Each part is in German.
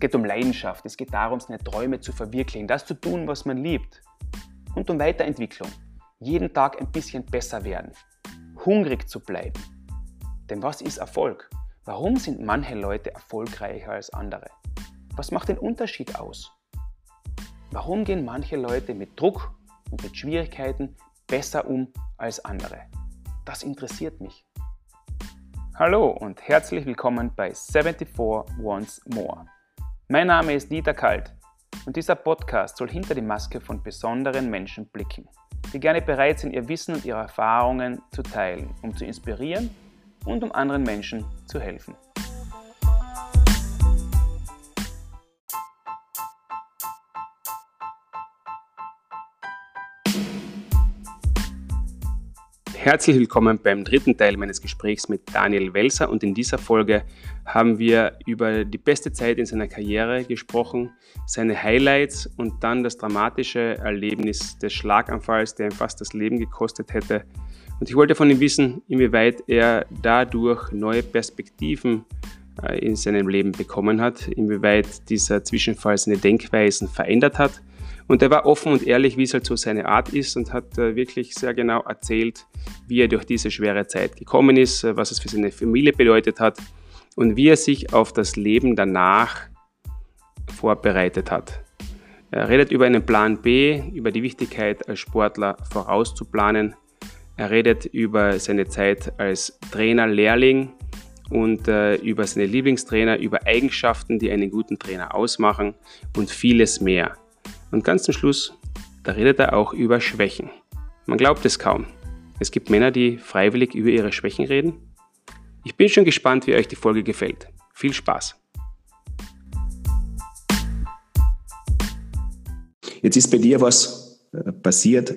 geht um Leidenschaft, es geht darum, seine Träume zu verwirklichen, das zu tun, was man liebt. Und um Weiterentwicklung, jeden Tag ein bisschen besser werden, hungrig zu bleiben. Denn was ist Erfolg? Warum sind manche Leute erfolgreicher als andere? Was macht den Unterschied aus? Warum gehen manche Leute mit Druck und mit Schwierigkeiten besser um als andere? Das interessiert mich. Hallo und herzlich willkommen bei 74 Once More. Mein Name ist Dieter Kalt und dieser Podcast soll hinter die Maske von besonderen Menschen blicken, die gerne bereit sind, ihr Wissen und ihre Erfahrungen zu teilen, um zu inspirieren und um anderen Menschen zu helfen. Herzlich willkommen beim dritten Teil meines Gesprächs mit Daniel Welser und in dieser Folge haben wir über die beste Zeit in seiner Karriere gesprochen, seine Highlights und dann das dramatische Erlebnis des Schlaganfalls, der ihm fast das Leben gekostet hätte. Und ich wollte von ihm wissen, inwieweit er dadurch neue Perspektiven äh, in seinem Leben bekommen hat, inwieweit dieser Zwischenfall seine Denkweisen verändert hat und er war offen und ehrlich, wie es halt so seine Art ist und hat äh, wirklich sehr genau erzählt, wie er durch diese schwere Zeit gekommen ist, äh, was es für seine Familie bedeutet hat und wie er sich auf das Leben danach vorbereitet hat. Er redet über einen Plan B, über die Wichtigkeit als Sportler vorauszuplanen. Er redet über seine Zeit als Trainer, Lehrling und äh, über seine Lieblingstrainer, über Eigenschaften, die einen guten Trainer ausmachen und vieles mehr. Und ganz zum Schluss, da redet er auch über Schwächen. Man glaubt es kaum. Es gibt Männer, die freiwillig über ihre Schwächen reden. Ich bin schon gespannt, wie euch die Folge gefällt. Viel Spaß! Jetzt ist bei dir was äh, passiert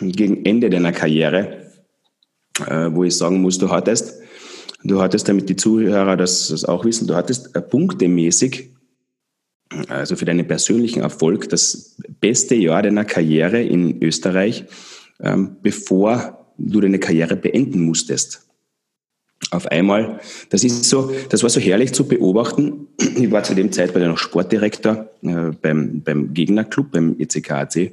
gegen Ende deiner Karriere, äh, wo ich sagen muss, du hattest, du hattest, damit die Zuhörer das, auch wissen, du hattest äh, punktemäßig also für deinen persönlichen Erfolg, das beste Jahr deiner Karriere in Österreich, ähm, bevor du deine Karriere beenden musstest. Auf einmal, das ist so, das war so herrlich zu beobachten. Ich war zu dem Zeitpunkt noch Sportdirektor äh, beim, beim Gegnerclub, beim ECKAC.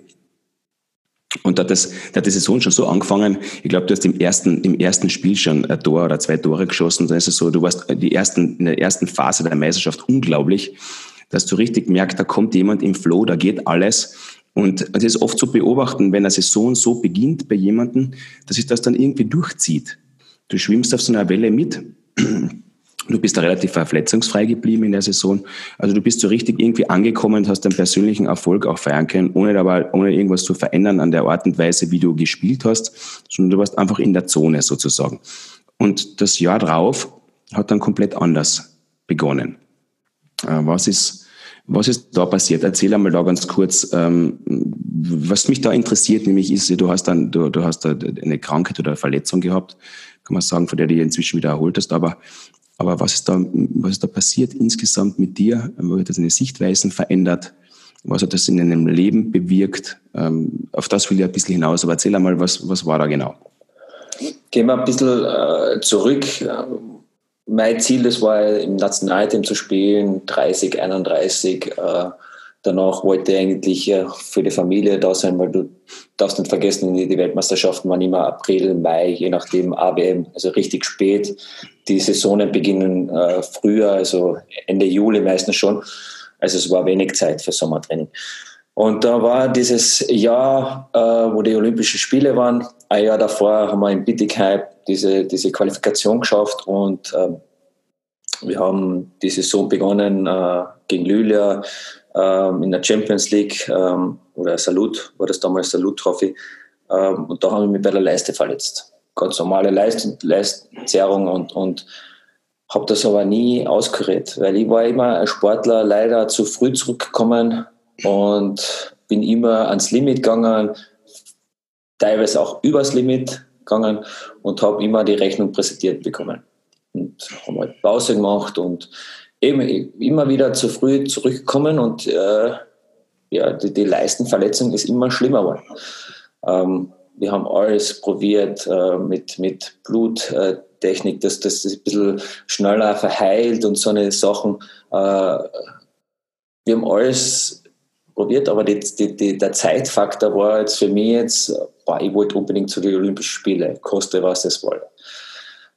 Und da hat, das, da hat die Saison schon so angefangen. Ich glaube, du hast im ersten, im ersten Spiel schon ein Tor oder zwei Tore geschossen. Dann ist es so, du warst die ersten, in der ersten Phase der Meisterschaft unglaublich dass du richtig merkst, da kommt jemand im Flow, da geht alles. Und es ist oft zu beobachten, wenn eine Saison so beginnt bei jemandem, dass sich das dann irgendwie durchzieht. Du schwimmst auf so einer Welle mit. Du bist da relativ verletzungsfrei geblieben in der Saison. Also du bist so richtig irgendwie angekommen und hast deinen persönlichen Erfolg auch feiern können, ohne dabei, ohne irgendwas zu verändern an der Art und Weise, wie du gespielt hast, sondern du warst einfach in der Zone sozusagen. Und das Jahr drauf hat dann komplett anders begonnen. Äh, was ist, was ist da passiert? Erzähl einmal da ganz kurz. Ähm, was mich da interessiert, nämlich ist, du hast dann, du, du hast eine Krankheit oder eine Verletzung gehabt, kann man sagen, von der du dich inzwischen wieder erholt hast. Aber, aber was ist da, was ist da passiert insgesamt mit dir? Wo hat das deine Sichtweisen verändert? Was hat das in deinem Leben bewirkt? Ähm, auf das will ich ein bisschen hinaus. Aber erzähl einmal, was, was war da genau? Gehen wir ein bisschen äh, zurück mein Ziel, das war im Nationalteam zu spielen, 30, 31. Äh, danach wollte ich eigentlich äh, für die Familie da sein, weil du darfst nicht vergessen, die Weltmeisterschaften waren immer April, Mai, je nachdem AWM, also richtig spät. Die Saisonen beginnen äh, früher, also Ende Juli meistens schon. Also es war wenig Zeit für Sommertraining. Und da war dieses Jahr, äh, wo die Olympischen Spiele waren, ein Jahr davor haben wir in Bittigheim diese, diese Qualifikation geschafft und ähm, wir haben die Saison begonnen äh, gegen Lülia ähm, in der Champions League ähm, oder Salut, war das damals Salut Trophy. Ähm, und da haben wir mich bei der Leiste verletzt. Ganz normale Leist und, und habe das aber nie auskuriert, weil ich war immer ein Sportler, leider zu früh zurückgekommen und bin immer ans Limit gegangen, teilweise auch übers Limit gegangen und habe immer die Rechnung präsentiert bekommen. Und haben halt Pause gemacht und eben immer wieder zu früh zurückgekommen und äh, ja, die, die Leistenverletzung ist immer schlimmer geworden. Ähm, wir haben alles probiert äh, mit, mit Bluttechnik, dass das ein bisschen schneller verheilt und so eine Sachen. Äh, wir haben alles probiert, aber die, die, die, der Zeitfaktor war jetzt für mich jetzt, boah, ich wollte unbedingt zu den Olympischen Spielen, koste was es wolle.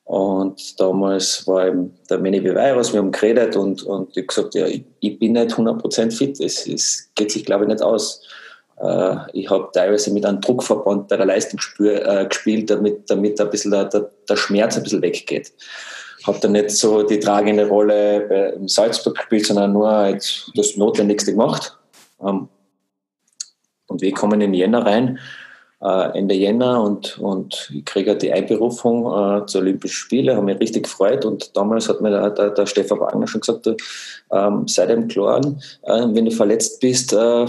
Und damals war eben der Manny Beweirus, wir haben geredet und, und ich gesagt, ja, ich, ich bin nicht 100% fit, es, es geht sich, glaube ich, nicht aus. Äh, ich habe teilweise mit einem Druckverband bei der Leistung äh, gespielt, damit, damit ein bisschen der, der, der Schmerz ein bisschen weggeht. Habe dann nicht so die tragende Rolle im Salzburg gespielt, sondern nur das Notwendigste gemacht. Ähm, und wir kommen in Jänner rein äh, Ende Jänner und, und ich kriege die Einberufung äh, zu Olympischen Spielen, habe mich richtig gefreut und damals hat mir der, der, der Stefan Wagner schon gesagt, du, ähm, sei dem klar, äh, wenn du verletzt bist, äh,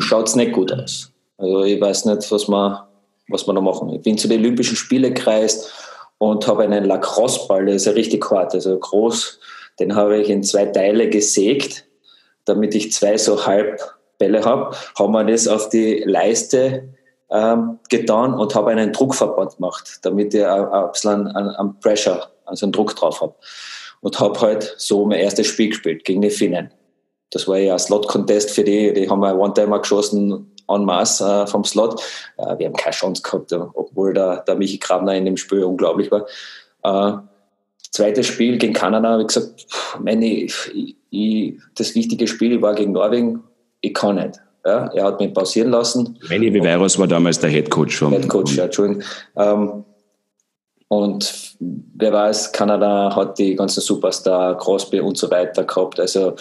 schaut es nicht gut aus. Also ich weiß nicht, was wir, was wir da machen. Ich bin zu den Olympischen Spielen gereist und habe einen Lacrosse-Ball, der ist ja richtig hart, also groß, den habe ich in zwei Teile gesägt, damit ich zwei so Halbbälle habe, haben wir das auf die Leiste ähm, getan und habe einen Druckverband gemacht, damit ich ein bisschen an, Pressure, also einen Druck drauf habe. Und habe halt so mein erstes Spiel gespielt gegen die Finnen. Das war ja ein Slot-Contest für die, die haben wir One-Timer geschossen en masse äh, vom Slot. Äh, wir haben keine Chance gehabt, obwohl der, der Michi Grabner in dem Spiel unglaublich war. Äh, zweites Spiel gegen Kanada ich gesagt, meine, ich, ich, das wichtige Spiel war gegen Norwegen, ich kann nicht. Ja, er hat mich pausieren lassen. Manny Viveros war damals der Head Coach schon. Head Coach, ja, Entschuldigung. Ähm, und wer weiß, Kanada hat die ganzen Superstar, Crosby und so weiter gehabt. Also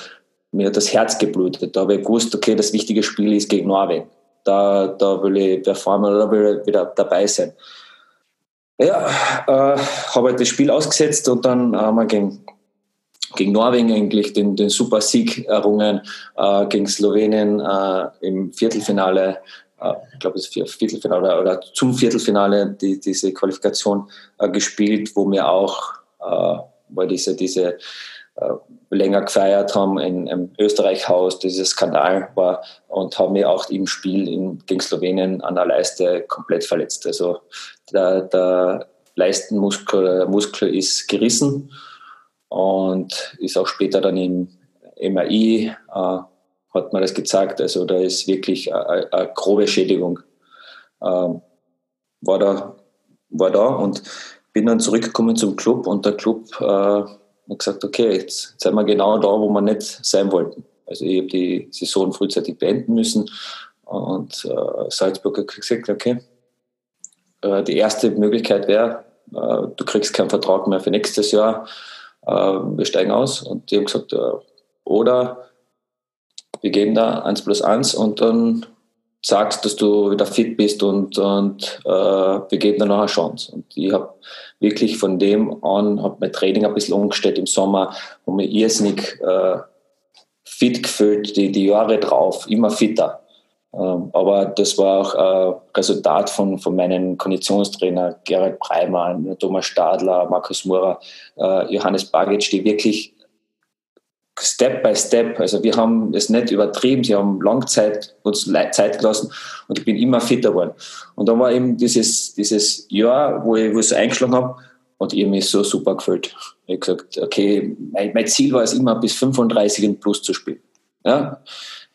mir hat das Herz geblutet. Da habe ich gewusst, okay, das wichtige Spiel ist gegen Norwegen. Da, da will ich performen oder will ich wieder dabei sein. Ja, äh, habe halt das Spiel ausgesetzt und dann haben wir gegen gegen Norwegen eigentlich den, den super Sieg errungen, äh, gegen Slowenien äh, im Viertelfinale, äh, ich glaube ist Viertelfinale oder zum Viertelfinale die, diese Qualifikation äh, gespielt, wo wir auch äh, weil diese, diese äh, länger gefeiert haben in, im Österreich-Haus, dieser Skandal war und haben mir auch im Spiel in, gegen Slowenien an der Leiste komplett verletzt. Also der, der Leistenmuskel Muskel ist gerissen und ist auch später dann im MRI, äh, hat man das gezeigt. Also da ist wirklich eine, grobe Schädigung. Ähm, war, da, war da und bin dann zurückgekommen zum Club und der Club äh, hat gesagt, okay, jetzt sind wir genau da, wo wir nicht sein wollten. Also ich habe die Saison frühzeitig beenden müssen und äh, Salzburg hat gesagt, okay, äh, die erste Möglichkeit wäre, äh, du kriegst keinen Vertrag mehr für nächstes Jahr äh, wir steigen aus. Und die haben gesagt, äh, oder wir geben da 1 plus 1 und dann sagst, dass du wieder fit bist und, und äh, wir geben dir noch eine Chance. Und ich habe wirklich von dem an, habe mein Training ein bisschen umgestellt im Sommer, und mich irrsinnig äh, fit gefühlt, die, die Jahre drauf, immer fitter. Ähm, aber das war auch ein äh, Resultat von, von meinen Konditionstrainer Gerald Breimann, Thomas Stadler, Markus Murer, äh, Johannes Bagic, die wirklich Step by Step, also wir haben es nicht übertrieben, sie haben Langzeit uns Zeit gelassen und ich bin immer fitter geworden. Und dann war eben dieses, dieses Jahr, wo ich, wo ich so eingeschlagen habe und ich mich so super gefühlt. Ich habe gesagt, okay, mein, mein Ziel war es immer bis 35 und plus zu spielen. Ja?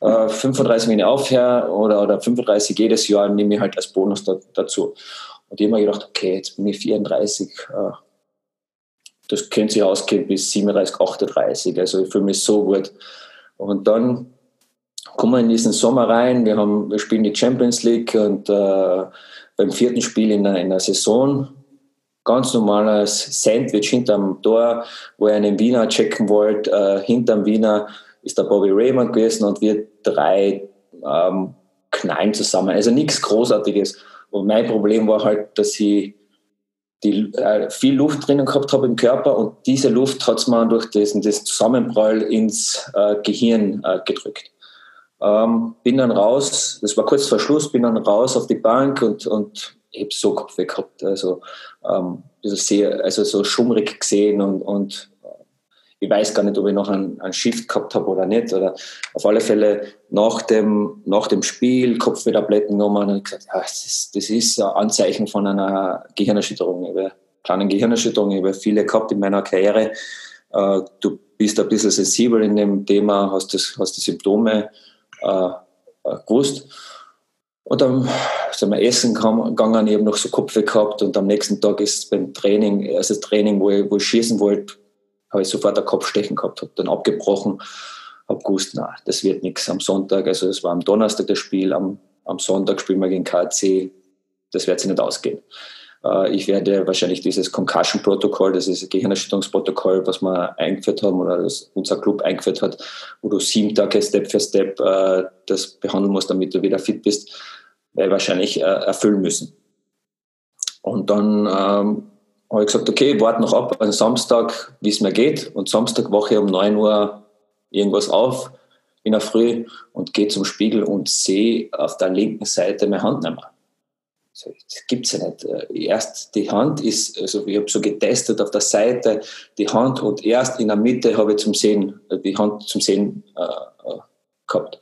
Äh, 35 wenn ich aufhöre oder, oder 35 jedes Jahr nehme ich halt als Bonus da, dazu. Und ich habe mir gedacht, okay, jetzt bin ich 34, äh, das könnte sich ausgehen bis 37, 38, also ich fühle mich so gut. Und dann kommen wir in diesen Sommer rein, wir, haben, wir spielen die Champions League und äh, beim vierten Spiel in der, in der Saison ganz normales Sandwich hinterm Tor, wo ich einen Wiener checken wollte, äh, hinterm Wiener ist der Bobby Raymond gewesen und wir drei ähm, knallen zusammen. Also nichts Großartiges. Und mein Problem war halt, dass ich die, äh, viel Luft drinnen gehabt habe im Körper und diese Luft hat es mir durch diesen, das Zusammenprall ins äh, Gehirn äh, gedrückt. Ähm, bin dann raus, das war kurz vor Schluss, bin dann raus auf die Bank und, und ich habe so Kopfweh gehabt, also, ähm, also, sehr, also so schummrig gesehen und, und ich weiß gar nicht, ob ich noch einen, einen Shift gehabt habe oder nicht. Oder auf alle Fälle nach dem, nach dem Spiel Kopfwehtabletten genommen und gesagt, ja, das ist, das ist ein Anzeichen von einer Gehirnerschütterung. Ich habe kleinen Gehirnerschütterung, ich habe viele gehabt in meiner Karriere. Äh, du bist ein bisschen sensibel in dem Thema, hast, das, hast die Symptome äh, äh gewusst. Und dann sind wir essen gegangen, ich habe noch so Kopfweh gehabt und am nächsten Tag ist beim Training, erstes Training, wo ich, wo ich schießen wollte, habe ich sofort ein Kopfstechen gehabt, habe dann abgebrochen, habe gewusst, na, das wird nichts am Sonntag, also es war am Donnerstag das Spiel, am, am Sonntag spielen wir gegen KC, das wird sich nicht ausgehen. Äh, ich werde wahrscheinlich dieses Concussion-Protokoll, das ist ein Gehirnerschütterungsprotokoll, was wir eingeführt haben oder das unser Club eingeführt hat, wo du sieben Tage Step für Step äh, das behandeln musst, damit du wieder fit bist, wahrscheinlich äh, erfüllen müssen. Und dann ähm, habe ich gesagt, okay, ich warte noch ab am Samstag, wie es mir geht. Und Samstag wache ich um 9 Uhr irgendwas auf in der Früh und gehe zum Spiegel und sehe auf der linken Seite meine Hand nicht mehr. Das gibt es ja nicht. Äh, erst die Hand ist, also ich habe so getestet auf der Seite, die Hand und erst in der Mitte habe ich zum Sehen, äh, die Hand zum Sehen äh, äh gehabt.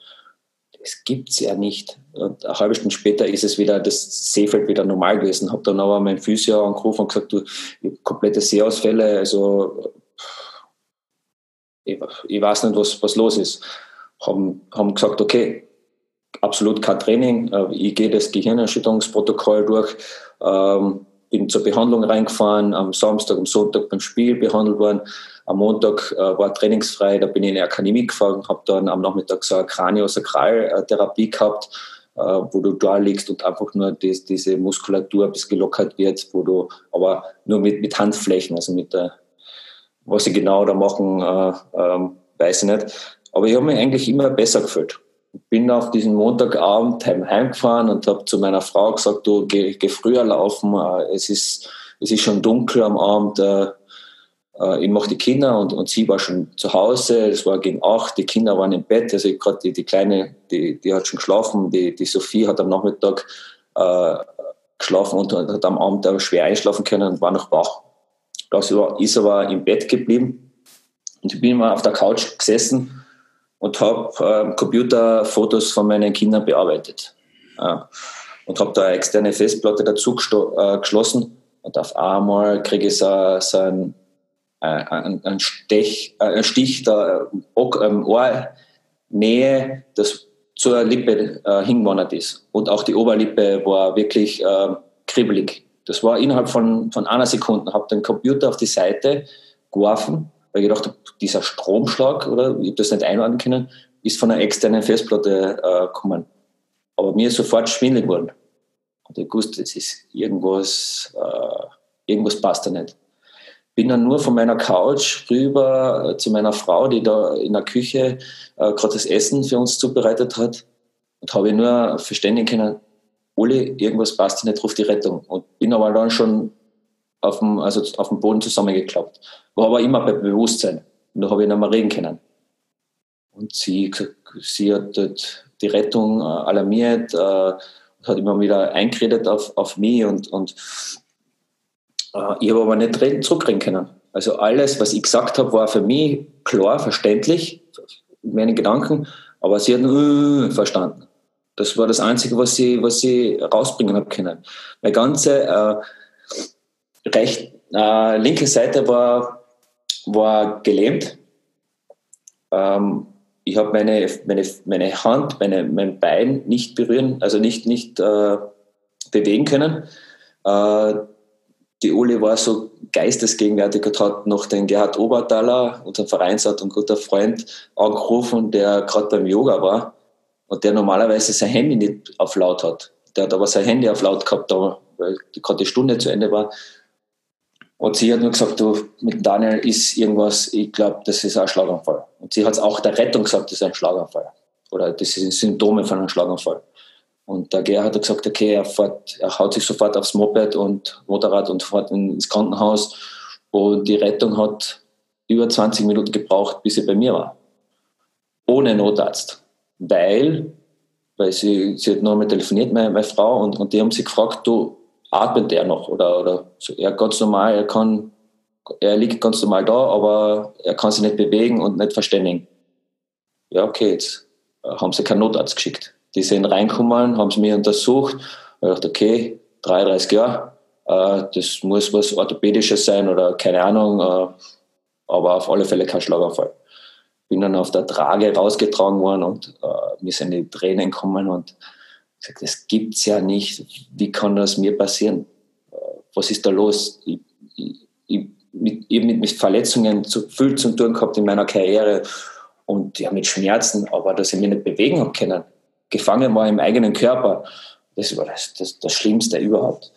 Das gibt es ja nicht. Und eine halbe Stunde später ist es wieder, das Sehfeld wieder normal gewesen. Habe dann aber meinen Physio angerufen und gesagt, du, komplette Sehausfälle, also ich, ich, weiß nicht, was, was los ist. Haben, haben gesagt, okay, absolut kein Training. Äh, ich gehe das Gehirnerschütterungsprotokoll durch, ähm, bin zur Behandlung reingefahren, am Samstag, am Sonntag beim Spiel behandelt worden. Am Montag äh, war trainingsfrei, da bin ich in die Akademie gefahren, habe dann am Nachmittag so eine Kraniosakraltherapie gehabt, wo du da liegst und einfach nur das, diese Muskulatur bisschen gelockert wird, wo du aber nur mit, mit Handflächen, also mit der, was sie genau da machen, äh, äh, weiß ich nicht. Aber ich habe mich eigentlich immer besser gefühlt bin auf diesen Montagabend heimgefahren und habe zu meiner Frau gesagt, du geh, geh früher laufen, äh, es ist, es ist schon dunkel am Abend, äh, äh, ich mache die Kinder und, und sie war schon zu Hause, es war gegen acht, die Kinder waren im Bett, also gerade die, die Kleine, die, die hat schon geschlafen, die, die Sophie hat am Nachmittag äh, geschlafen und hat am Abend aber schwer einschlafen können und war noch wach. Das ist aber im Bett geblieben. Und ich bin mal auf der Couch gesessen und habe äh, Computerfotos von meinen Kindern bearbeitet. Äh, und habe da eine externe Festplatte dazu äh, geschlossen. Und auf einmal kriege ich so, so einen, äh, einen, einen, Stech, äh, einen Stich da im Ohr Nähe, das zur Lippe äh, hingewandert ist. Und auch die Oberlippe war wirklich äh, kribbelig. Das war innerhalb von, von einer Sekunde. Habe den Computer auf die Seite geworfen weil ich gedacht habe, dieser Stromschlag, oder ich habe das nicht einordnen können, ist von einer externen Festplatte äh, gekommen. Aber mir ist sofort schwindelig geworden. Und ich wusste, es ist irgendwas, äh, irgendwas passt da nicht. Bin dann nur von meiner Couch rüber äh, zu meiner Frau, die da in der Küche äh, gerade das Essen für uns zubereitet hat. Und habe nur verständigen können, Uli, irgendwas passt nicht, ruf die Rettung. Und bin aber dann schon auf dem, also auf dem Boden zusammengeklappt. War aber immer bei Bewusstsein. Und da habe ich nicht mehr reden können. Und sie, sie hat die Rettung äh, alarmiert, äh, hat immer wieder eingeredet auf, auf mich und, und ich habe aber nicht reden, zurückreden können. Also alles, was ich gesagt habe, war für mich klar, verständlich, meine Gedanken, aber sie hat nur verstanden. Das war das Einzige, was sie, was sie rausbringen habe können. Meine ganze äh, recht, äh, linke Seite war, war gelähmt. Ähm, ich habe meine, meine, meine Hand, meine, mein Bein nicht berühren, also nicht, nicht äh, bewegen können. Äh, die Uli war so geistesgegenwärtig und hat noch den Gerhard Obertaler, unseren Vereinsart und guter Freund, angerufen, der gerade beim Yoga war und der normalerweise sein Handy nicht auf laut hat. Der hat aber sein Handy auf laut gehabt, weil gerade die Stunde zu Ende war. Und sie hat nur gesagt, du, mit Daniel ist irgendwas, ich glaube, das ist ein Schlaganfall. Und sie hat es auch der Rettung gesagt, das ist ein Schlaganfall. Oder das sind Symptome von einem Schlaganfall. Und der Gerhard hat gesagt, okay, er, fährt, er haut sich sofort aufs Moped und Motorrad und fährt ins Krankenhaus. Und die Rettung hat über 20 Minuten gebraucht, bis sie bei mir war. Ohne Notarzt. Weil, weil sie, sie hat noch einmal telefoniert, meine, meine Frau, und, und die haben sie gefragt, du, atmet er noch oder, oder so. Er ganz normal, er kann, er liegt ganz normal da, aber er kann sich nicht bewegen und nicht verständigen. Ja, okay, jetzt äh, haben sie keinen Notarzt geschickt. Die sind reingekommen, haben sie mich untersucht. Ich dachte, okay, 33 Jahre, äh, das muss was Orthopädisches sein oder keine Ahnung. Äh, aber auf alle Fälle kein Schlaganfall. Bin dann auf der Trage rausgetragen worden und äh, mir sind die Tränen gekommen und gesagt, das gibt's ja nicht. Wie kann das mir passieren? Äh, was ist da los? Ich, ich, ich, mit, ich mit Verletzungen zu, viel zu tun gehabt in meiner Karriere und ja, mit Schmerzen, aber dass ich mich nicht bewegen habe können. Gefangen war im eigenen Körper. Das war das, das, das Schlimmste überhaupt.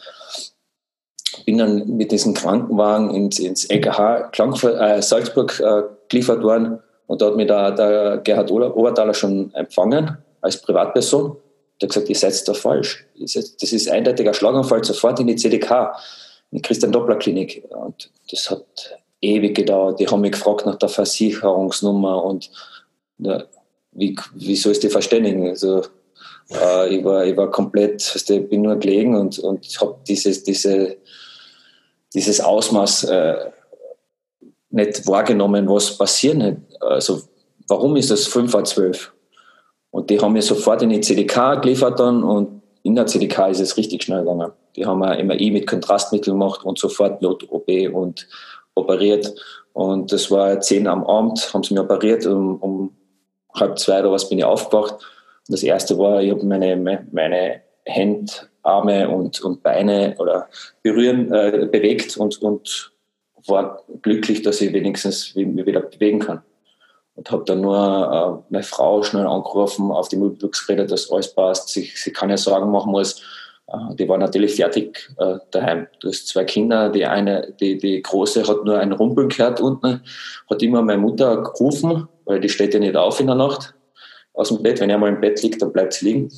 Bin dann mit diesem Krankenwagen ins, ins LKH äh, Salzburg äh, geliefert worden und da hat mich der, der Gerhard Obertaler schon empfangen als Privatperson. Der hat gesagt, ihr seid da falsch. Das ist eindeutiger Schlaganfall, sofort in die CDK, in die Christian-Doppler-Klinik. Und das hat ewig gedauert. Die haben mich gefragt nach der Versicherungsnummer und wie, wie soll ich die verständigen? Also, äh, ich, war, ich war komplett, ich bin nur gelegen und, und habe dieses, diese, dieses Ausmaß äh, nicht wahrgenommen, was passiert. Also, warum ist das 5 vor 12? Und die haben mir sofort in die CDK geliefert dann und in der CDK ist es richtig schnell gegangen. Die haben ein MRI mit Kontrastmittel gemacht und sofort Not-OP und operiert. Und das war zehn am Abend, haben sie mir operiert. Um, um halb zwei oder was bin ich aufgewacht. Und das erste war, ich habe meine, meine Hände, Arme und, und Beine oder berühren, äh, bewegt und, und war glücklich, dass ich wenigstens mich wieder bewegen kann. Und habe dann nur äh, meine Frau schnell angerufen, auf die Mobilbox geredet, dass alles passt, sie, sie keine Sorgen machen muss. Äh, die war natürlich fertig äh, daheim. Du hast zwei Kinder, die eine, die, die große hat nur ein Rumpeln gehört unten, hat immer meine Mutter gerufen, weil die steht ja nicht auf in der Nacht aus dem Bett. Wenn er mal im Bett liegt, dann bleibt sie liegen.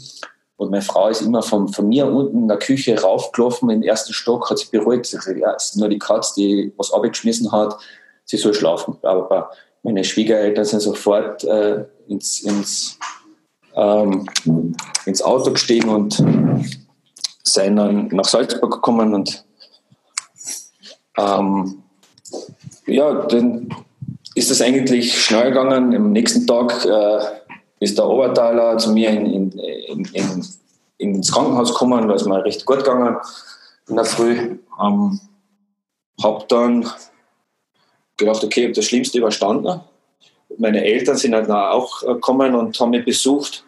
Und meine Frau ist immer von, von mir unten in der Küche raufgelaufen, den ersten Stock, hat sich beruhigt. Sie sagt, ja, es ist nur die Katze, die was abgeschmissen hat, sie soll schlafen. Aber meine Schwiegereltern sind sofort äh, ins, ins, ähm, ins Auto gestiegen und sind dann nach Salzburg gekommen und ähm, ja, dann ist es eigentlich schnell gegangen. Am nächsten Tag äh, ist der Obertaler zu mir in, in, in, in, ins Krankenhaus gekommen, da ist mir recht gut gegangen in der Früh. Ähm, habe dann gedacht, okay, ich habe das Schlimmste überstanden. Meine Eltern sind dann auch gekommen und haben mich besucht.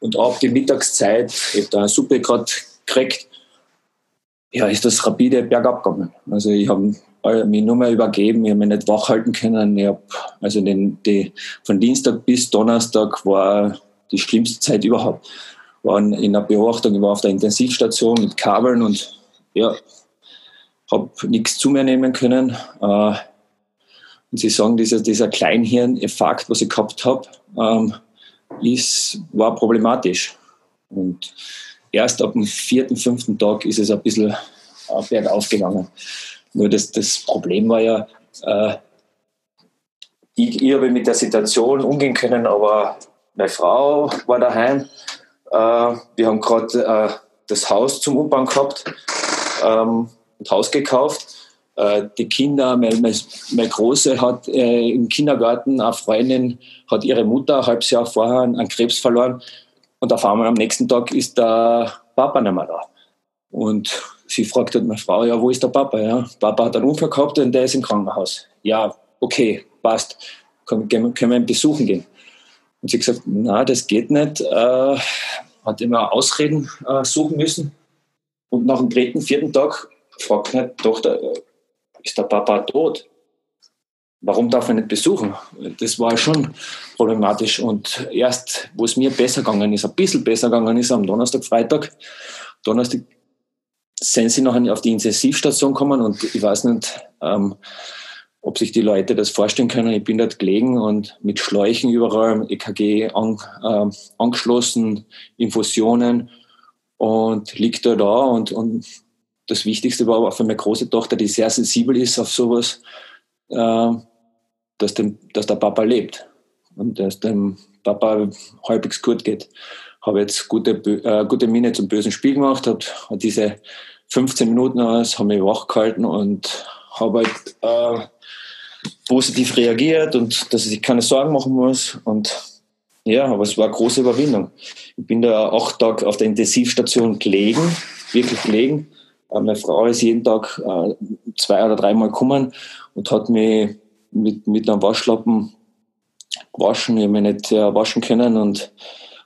Und ab die Mittagszeit, ich habe da eine Suppe gerade gekriegt, ja, ist das rapide bergab gegangen. Also ich habe mich nur mehr übergeben, ich habe mich nicht wach halten können. Ich hab, also den, die, von Dienstag bis Donnerstag war die schlimmste Zeit überhaupt. War in der Beobachtung, ich war auf der Intensivstation mit Kabeln und ja, habe nichts zu mir nehmen können. Äh, und sie sagen, dieser, dieser Kleinhirn-Effekt, was ich gehabt habe, ähm, ist, war problematisch. Und erst ab dem vierten, fünften Tag ist es ein bisschen äh, bergauf gegangen. Nur das, das Problem war ja, äh, ich, ich habe mit der Situation umgehen können, aber meine Frau war daheim. Äh, wir haben gerade äh, das Haus zum Umbau gehabt ähm, und Haus gekauft. Äh, die Kinder, meine, meine Große hat äh, im Kindergarten eine Freundin, hat ihre Mutter ein halbes Jahr vorher an Krebs verloren und auf einmal am nächsten Tag ist der Papa nicht mehr da. Und sie fragt halt meine Frau, ja, wo ist der Papa? Ja, Papa hat einen Unfall gehabt und der ist im Krankenhaus. Ja, okay, passt. Können, können wir ihn besuchen gehen? Und sie gesagt, na, das geht nicht. Äh, hat immer Ausreden äh, suchen müssen. Und nach dem dritten, vierten Tag fragt meine Tochter, äh, ist der Papa tot? warum darf er nicht besuchen? Das war schon problematisch. Und erst, wo es mir besser gegangen ist, ein bisschen besser gegangen ist, am Donnerstag, Freitag, Donnerstag sind sie noch auf die Intensivstation gekommen und ich weiß nicht, ähm, ob sich die Leute das vorstellen können. Ich bin dort gelegen und mit Schläuchen überall, EKG an, äh, angeschlossen, Infusionen und liegt da da und, und das Wichtigste war aber für meine große Tochter, die sehr sensibel ist auf sowas, äh, dass, dem, dass der Papa lebt und dass dem Papa halbwegs gut geht. Habe jetzt gute, äh, gute Miene zum bösen Spiel gemacht, habe diese 15 Minuten aus, habe mich wach gehalten und habe halt äh, positiv reagiert und dass ich keine Sorgen machen muss. Und ja, aber es war eine große Überwindung. Ich bin da acht Tage auf der Intensivstation gelegen, wirklich gelegen. Meine Frau ist jeden Tag äh, zwei oder dreimal gekommen und hat mich mit, mit einem Waschlappen gewaschen. Ich habe mich nicht äh, waschen können und,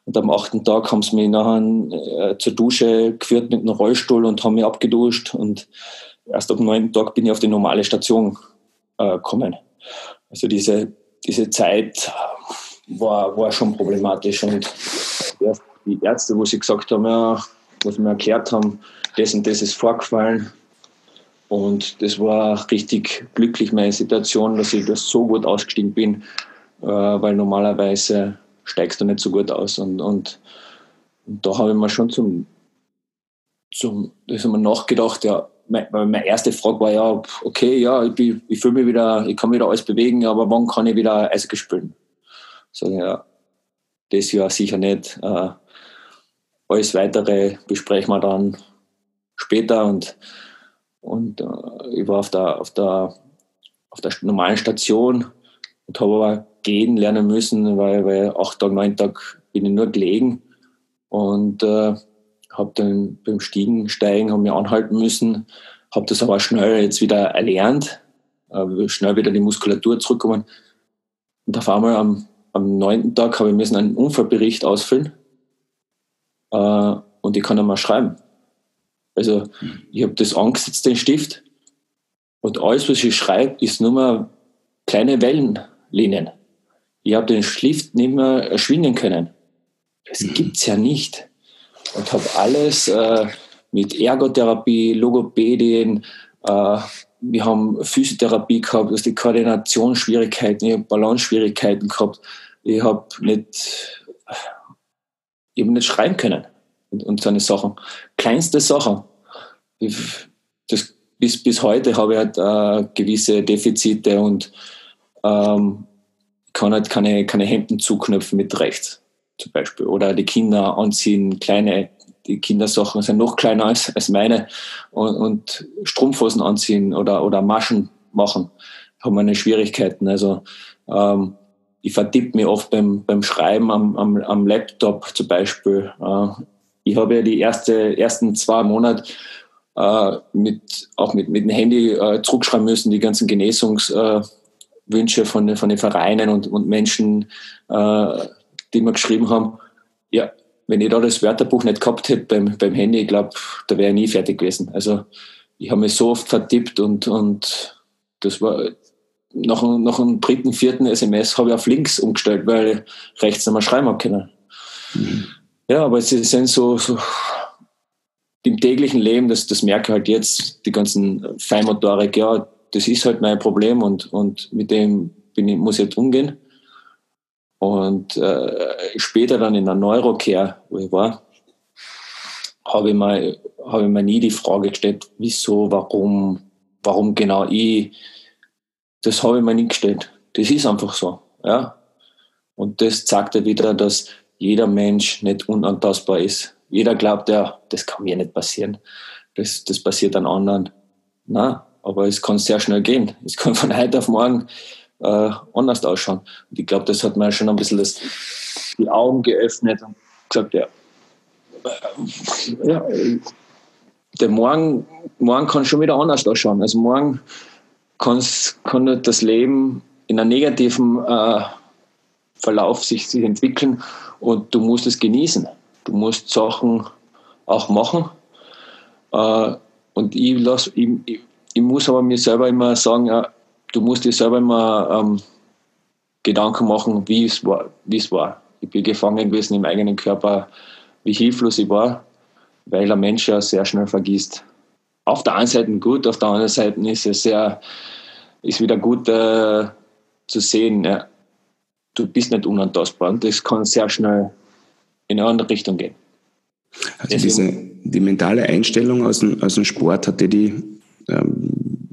und am achten Tag haben sie mich nachher äh, zur Dusche geführt mit einem Rollstuhl und haben mich abgeduscht und erst am neunten Tag bin ich auf die normale Station äh, gekommen. Also diese, diese Zeit war, war schon problematisch und die Ärzte, wo sie gesagt haben, ja, was mir erklärt haben, das und das ist vorgefallen. Und das war richtig glücklich, meine Situation, dass ich das so gut ausgestiegen bin, äh, weil normalerweise steigst du nicht so gut aus. Und, und, und da habe ich mir schon zum, zum das haben nachgedacht, ja, meine erste Frage war ja, okay, ja, ich, ich fühle mich wieder, ich kann wieder alles bewegen, aber wann kann ich wieder Eishockey spielen? So, ja, das Jahr sicher nicht. Äh, alles weitere besprechen wir dann später und, und äh, ich war auf der, auf, der, auf der normalen Station und habe aber gehen lernen müssen, weil, weil acht Tage, neun Tage bin ich nur gelegen und äh, habe dann beim Stiegen, Steigen, habe mich anhalten müssen, habe das aber schnell jetzt wieder erlernt, äh, schnell wieder die Muskulatur zurückkommen. Und auf einmal am, am neunten Tag habe ich müssen einen Unfallbericht ausfüllen äh, und ich kann einmal schreiben. Also ich habe das angesetzt, den Stift, und alles, was ich schreibe, ist nur mal kleine Wellenlinien. Ich habe den Stift nicht mehr erschwingen können. Das mhm. gibt's ja nicht und habe alles äh, mit Ergotherapie, Logopädien, äh, wir haben Physiotherapie gehabt, also die Koordinationsschwierigkeiten, ich habe Balance-Schwierigkeiten gehabt, ich habe nicht, ich hab nicht schreiben können und, und so eine Sachen. Kleinste Sachen. Ich, das, bis, bis heute habe ich halt äh, gewisse Defizite und ähm, kann halt keine, keine Hemden zuknöpfen mit rechts zum Beispiel. Oder die Kinder anziehen, kleine, die Kindersachen sind noch kleiner als, als meine und, und Strumpfhosen anziehen oder, oder Maschen machen, haben meine Schwierigkeiten. Also ähm, ich vertippe mich oft beim, beim Schreiben am, am, am Laptop zum Beispiel. Äh, ich habe ja die erste, ersten zwei Monate äh, mit, auch mit, mit dem Handy äh, zurückschreiben müssen, die ganzen Genesungswünsche von, von den Vereinen und, und Menschen, äh, die mir geschrieben haben, ja, wenn ich da das Wörterbuch nicht gehabt hätte beim, beim Handy, ich glaube, da wäre ich nie fertig gewesen. Also ich habe mich so oft vertippt und, und das war nach, nach dem dritten, vierten SMS habe ich auf links umgestellt, weil ich rechts nicht mehr schreiben habe können. Mhm. Ja, aber es sind so, so im täglichen Leben, das, das merke ich halt jetzt, die ganzen Feinmotorik, ja, das ist halt mein Problem und, und mit dem bin ich, muss ich jetzt umgehen. Und äh, später dann in der Neurocare, wo ich war, habe ich, mir, ich mir nie die Frage gestellt, wieso, warum, warum genau ich. Das habe ich mir nie gestellt. Das ist einfach so. Ja? Und das zeigt ja wieder, dass jeder Mensch nicht unantastbar ist. Jeder glaubt, ja, das kann mir nicht passieren. Das, das passiert an anderen. Na, aber es kann sehr schnell gehen. Es kann von heute auf morgen äh, anders ausschauen. Und ich glaube, das hat mir schon ein bisschen das, die Augen geöffnet und gesagt, ja, äh, ja der Morgen, morgen kann schon wieder anders ausschauen. Also morgen kann das Leben in einem negativen äh, Verlauf sich, sich entwickeln und du musst es genießen. Du musst Sachen auch machen. Äh, und ich, lass, ich, ich, ich, muss aber mir selber immer sagen, du musst dir selber mal ähm, Gedanken machen, wie es war, wie es war. Ich bin gefangen gewesen im eigenen Körper, wie hilflos ich war, weil ein Mensch ja sehr schnell vergisst. Auf der einen Seite gut, auf der anderen Seite ist es sehr, ist wieder gut äh, zu sehen, ja, du bist nicht unantastbar und das kann sehr schnell in eine andere Richtung gehen. Also diese, die mentale Einstellung aus dem, aus dem Sport, hat dir die ähm,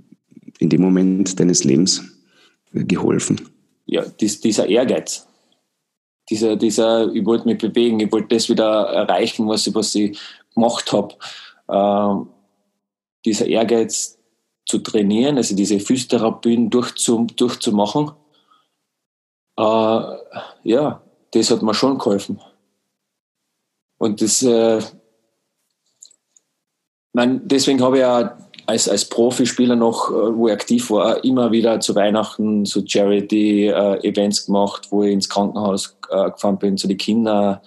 in dem Moment deines Lebens geholfen? Ja, dies, dieser Ehrgeiz. Dieser, dieser, ich wollte mich bewegen, ich wollte das wieder erreichen, was ich, was ich gemacht habe. Ähm, dieser Ehrgeiz zu trainieren, also diese Physiotherapien durchzu, durchzumachen, äh, ja, das hat mir schon geholfen. Und das, äh, mein, deswegen habe ich ja als, als Profispieler noch, äh, wo ich aktiv war, immer wieder zu Weihnachten so Charity-Events äh, gemacht, wo ich ins Krankenhaus äh, gefahren bin, zu den Kindern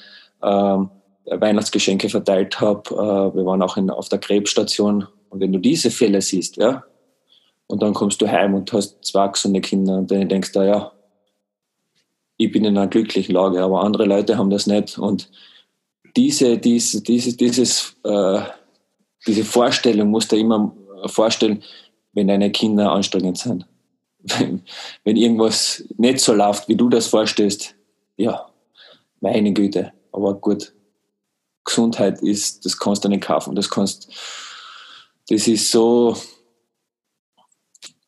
ähm, Weihnachtsgeschenke verteilt habe. Wir waren auch in, auf der Krebsstation. Und wenn du diese Fälle siehst, ja, und dann kommst du heim und hast zwei gesunde Kinder und dann denkst du, ja, ich bin in einer glücklichen Lage, aber andere Leute haben das nicht. Und diese, diese, diese, dieses, äh, diese Vorstellung musst du immer vorstellen, wenn deine Kinder anstrengend sind. Wenn, wenn irgendwas nicht so läuft, wie du das vorstellst, ja, meine Güte. Aber gut, Gesundheit ist, das kannst du nicht kaufen. Das kannst, das ist so,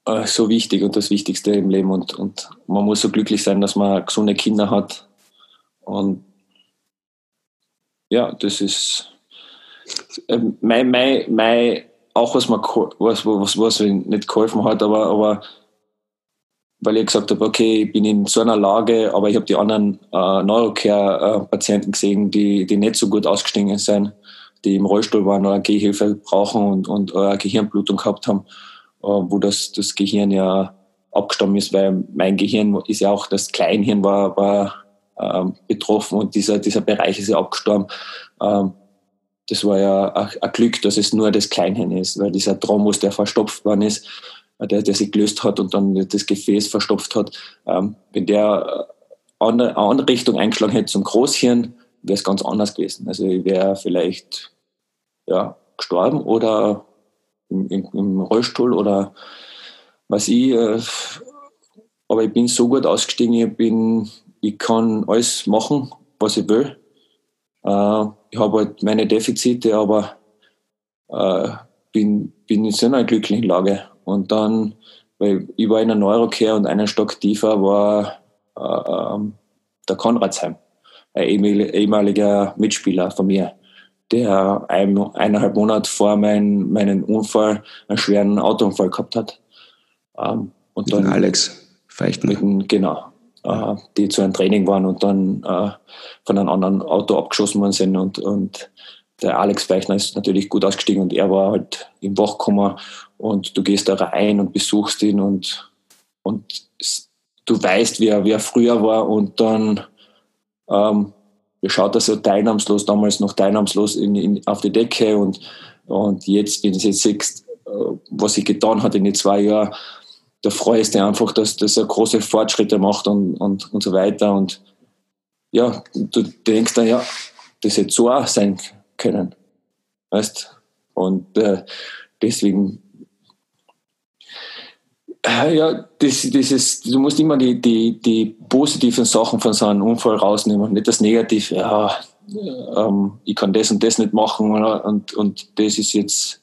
äh, so wichtig und das Wichtigste im Leben. Und, und man muss so glücklich sein, dass man gesunde Kinder hat. Und ja, das ist äh, mein, mein, mein, auch was, man, was, was, was nicht geholfen hat, aber, aber weil ich gesagt habe, okay, ich bin in so einer Lage, aber ich habe die anderen äh, Neurocare-Patienten gesehen, die, die nicht so gut ausgestiegen sind, die im Rollstuhl waren oder Gehhilfe brauchen und, und äh, Gehirnblutung gehabt haben, äh, wo das, das Gehirn ja abgestorben ist, weil mein Gehirn ist ja auch, das Kleinhirn war, war ähm, betroffen und dieser, dieser Bereich ist ja abgestorben. Ähm, das war ja ein Glück, dass es nur das Kleinhirn ist, weil dieser Thrombus, der verstopft worden ist, der, der sich gelöst hat und dann das Gefäß verstopft hat. Ähm, wenn der äh, eine andere Richtung eingeschlagen hätte zum Großhirn, wäre es ganz anders gewesen. Also ich wäre vielleicht ja, gestorben oder im, im, im, Rollstuhl oder was ich. Äh, aber ich bin so gut ausgestiegen, ich, bin, ich kann alles machen, was ich will. Äh, ich habe halt meine Defizite, aber äh, bin, bin in so einer glücklichen Lage. Und dann, weil ich war in der Neurocare und einen Stock tiefer war äh, ähm, der Konradsheim, ein ehemaliger Mitspieler von mir, der ein, eineinhalb Monate vor mein, meinen Unfall einen schweren Autounfall gehabt hat. Ähm, und dann Alex Feichtner. Mit, genau. Äh, die zu einem Training waren und dann äh, von einem anderen Auto abgeschossen worden sind. Und, und der Alex Feichner ist natürlich gut ausgestiegen und er war halt im Wachkoma. Und du gehst da rein und besuchst ihn und, und du weißt, wie er, wie er früher war. Und dann ähm, schaut er so teilnahmslos, damals noch teilnahmslos in, in, auf die Decke? Und, und jetzt, wenn du jetzt siehst, äh, was ich getan hat in den zwei Jahren, da freust du einfach, dass, dass er große Fortschritte macht und, und, und so weiter und ja, du denkst dann, ja, das hätte so auch sein können. Weißt? Und äh, deswegen äh, ja, das, das ist, du musst immer die, die, die positiven Sachen von so einem Unfall rausnehmen, nicht das Negative, ja, ähm, ich kann das und das nicht machen und, und das ist jetzt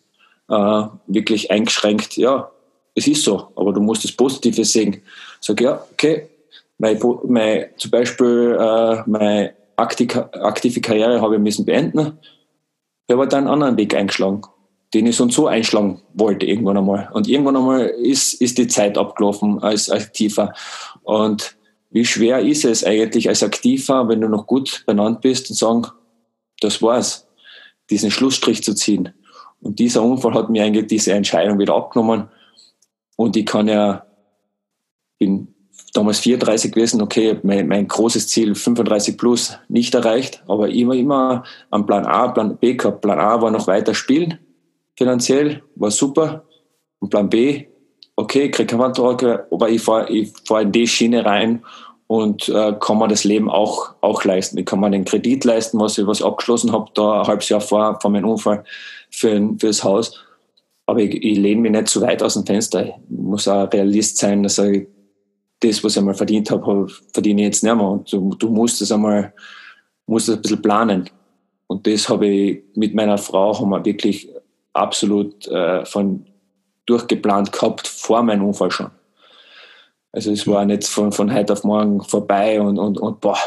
äh, wirklich eingeschränkt. Ja, es ist so, aber du musst das Positive sehen. Sag ja, okay, mein, mein, zum Beispiel äh, meine aktive Karriere habe ich müssen beenden der hat einen anderen Weg eingeschlagen, den ich sonst so einschlagen wollte irgendwann einmal. Und irgendwann einmal ist, ist die Zeit abgelaufen als Aktiver. Und wie schwer ist es eigentlich als Aktiver, wenn du noch gut benannt bist und sagen, das war's, diesen Schlussstrich zu ziehen. Und dieser Unfall hat mir eigentlich diese Entscheidung wieder abgenommen. Und ich kann ja, bin damals 34 gewesen, okay, mein, mein großes Ziel 35 plus nicht erreicht, aber immer, immer am Plan A, Plan B gehabt. Plan A war noch weiter spielen, finanziell, war super. Und Plan B, okay, kriege keinen Vertrag, aber ich fahre ich fahr in die Schiene rein und äh, kann man das Leben auch, auch leisten. Ich kann mir den Kredit leisten, was ich, was abgeschlossen habe, da ein halbes Jahr vor, vor meinem Unfall für, für das Haus. Aber ich, ich lehne mich nicht zu weit aus dem Fenster. Ich muss auch Realist sein, dass ich das, was ich einmal verdient habe, verdiene ich jetzt nicht mehr. Und du, du musst das einmal, musst das ein bisschen planen. Und das habe ich mit meiner Frau haben wir wirklich absolut äh, von durchgeplant gehabt vor meinem Unfall schon. Also es war nicht von, von heute auf morgen vorbei und, und, und boah,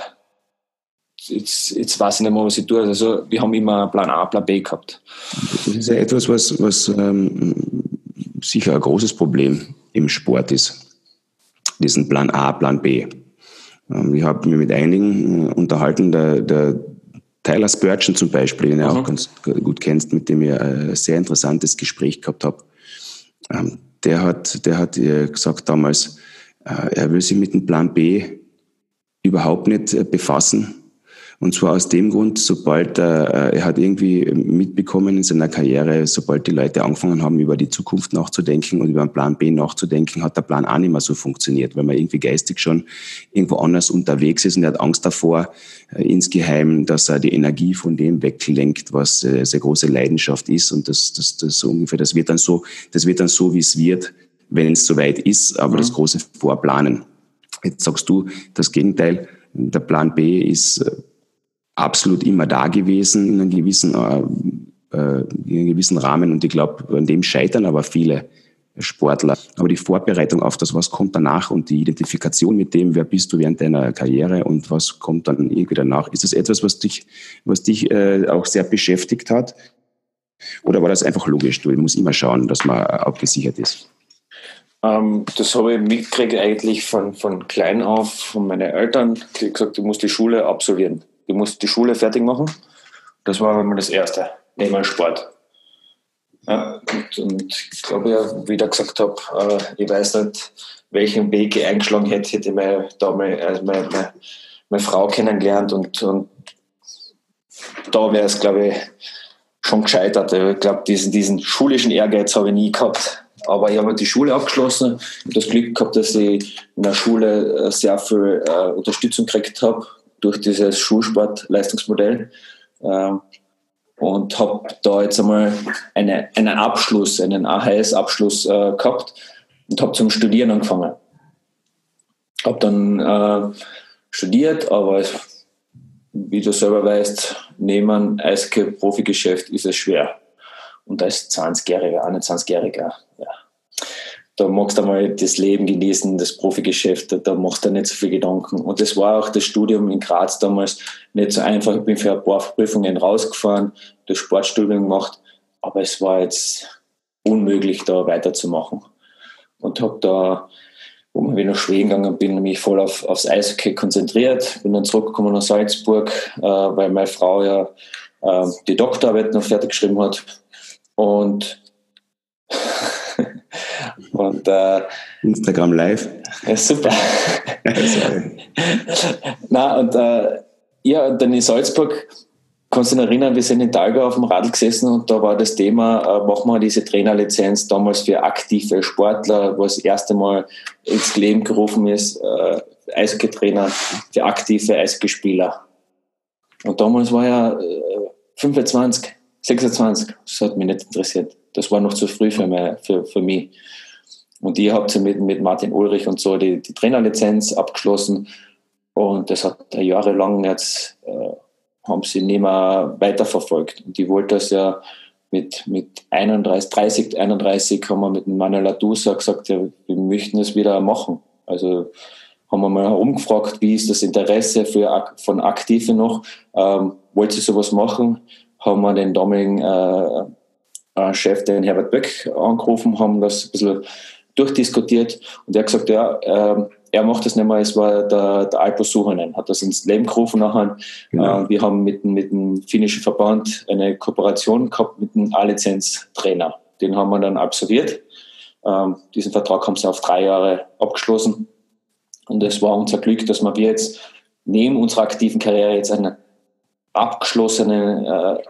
jetzt, jetzt weiß ich nicht mehr, was ich tue. Also wir haben immer Plan A, Plan B gehabt. Das ist ja etwas, was, was ähm, sicher ein großes Problem im Sport ist diesen Plan A, Plan B. Ähm, ich habe mich mit einigen äh, unterhalten, der, der Tyler Spurgeon zum Beispiel, den du auch mhm. ganz gut kennst, mit dem ich ein sehr interessantes Gespräch gehabt habe. Ähm, der hat, der hat äh, gesagt damals, äh, er will sich mit dem Plan B überhaupt nicht äh, befassen. Und zwar aus dem Grund, sobald er, er hat irgendwie mitbekommen in seiner Karriere, sobald die Leute angefangen haben, über die Zukunft nachzudenken und über einen Plan B nachzudenken, hat der Plan A nicht mehr so funktioniert, weil man irgendwie geistig schon irgendwo anders unterwegs ist und er hat Angst davor, insgeheim, dass er die Energie von dem weglenkt, was sehr große Leidenschaft ist. Und das, das, das ungefähr, das wird dann so, das wird dann so, wie es wird, wenn es soweit ist, aber mhm. das große Vorplanen. Jetzt sagst du das Gegenteil. Der Plan B ist äh, absolut immer da gewesen in einem gewissen, äh, äh, in einem gewissen Rahmen. Und ich glaube, an dem scheitern aber viele Sportler. Aber die Vorbereitung auf das, was kommt danach und die Identifikation mit dem, wer bist du während deiner Karriere und was kommt dann irgendwie danach, ist das etwas, was dich, was dich äh, auch sehr beschäftigt hat? Oder war das einfach logisch? Du musst immer schauen, dass man abgesichert ist. Ähm, das habe ich mitgekriegt eigentlich von, von klein auf, von meinen Eltern, die gesagt, du musst die Schule absolvieren. Du musst die Schule fertig machen. Das war immer das Erste, neben Sport. Ja, und, und ich glaube ja, wie ich da gesagt habe, äh, ich weiß nicht, welchen Weg ich eingeschlagen hätte, hätte ich meine, meine, also meine, meine, meine Frau kennengelernt und, und da wäre es, glaube ich, schon gescheitert. Ich glaube, diesen, diesen schulischen Ehrgeiz habe ich nie gehabt. Aber ich habe die Schule abgeschlossen und das Glück gehabt, dass ich in der Schule äh, sehr viel äh, Unterstützung gekriegt habe durch dieses Schulsportleistungsmodell. Äh, und habe da jetzt einmal eine, einen Abschluss, einen AHS-Abschluss äh, gehabt und habe zum Studieren angefangen. Habe dann äh, studiert, aber wie du selber weißt, neben Eishockey-Profigeschäft ist es schwer. Und als 20-Jähriger, 21-Jähriger, ja. Da magst du einmal das Leben genießen, das Profigeschäft, da machst du nicht so viel Gedanken. Und das war auch das Studium in Graz damals nicht so einfach. Ich bin für ein paar Prüfungen rausgefahren, das Sportstudium gemacht, aber es war jetzt unmöglich, da weiterzumachen. Und habe da, wo ich nach Schweden gegangen bin, mich voll auf, aufs Eishockey konzentriert. Bin dann zurückgekommen nach Salzburg, äh, weil meine Frau ja äh, die Doktorarbeit noch fertig geschrieben hat und, und äh, Instagram Live. Ja, super. Na, und äh, ja, dann in Salzburg kannst du dich erinnern, wir sind in Talgau auf dem Radl gesessen und da war das Thema, äh, machen wir diese Trainerlizenz damals für aktive Sportler, was das erste Mal ins Leben gerufen ist, äh, Eishockey-Trainer für aktive Eishockeyspieler. Und damals war ja äh, 25. 26, das hat mich nicht interessiert. Das war noch zu früh für, mich. Für, für mich. Und ich habe mit, mit Martin Ulrich und so die, die Trainerlizenz abgeschlossen. Und das hat jahrelang jetzt, äh, haben sie nicht mehr weiterverfolgt. Und ich wollte das ja mit, mit 31, 30, 31 haben wir mit Manuel Ladusa gesagt, ja, wir möchten es wieder machen. Also haben wir mal herumgefragt, wie ist das Interesse für, von Aktiven noch? Ähm, wollt ihr sowas machen? haben wir den damaligen äh, äh, Chef, den Herbert Böck, angerufen, haben das ein bisschen durchdiskutiert und er hat gesagt, ja, äh, er macht das nicht mehr, es war der, der Alpo Suhonen, hat das ins Leben gerufen nachher. Genau. Äh, wir haben mit, mit dem finnischen Verband eine Kooperation gehabt mit einem A-Lizenz-Trainer. Den haben wir dann absolviert. Ähm, diesen Vertrag haben sie auf drei Jahre abgeschlossen. Und es war unser Glück, dass wir jetzt neben unserer aktiven Karriere jetzt eine abgeschlossene äh,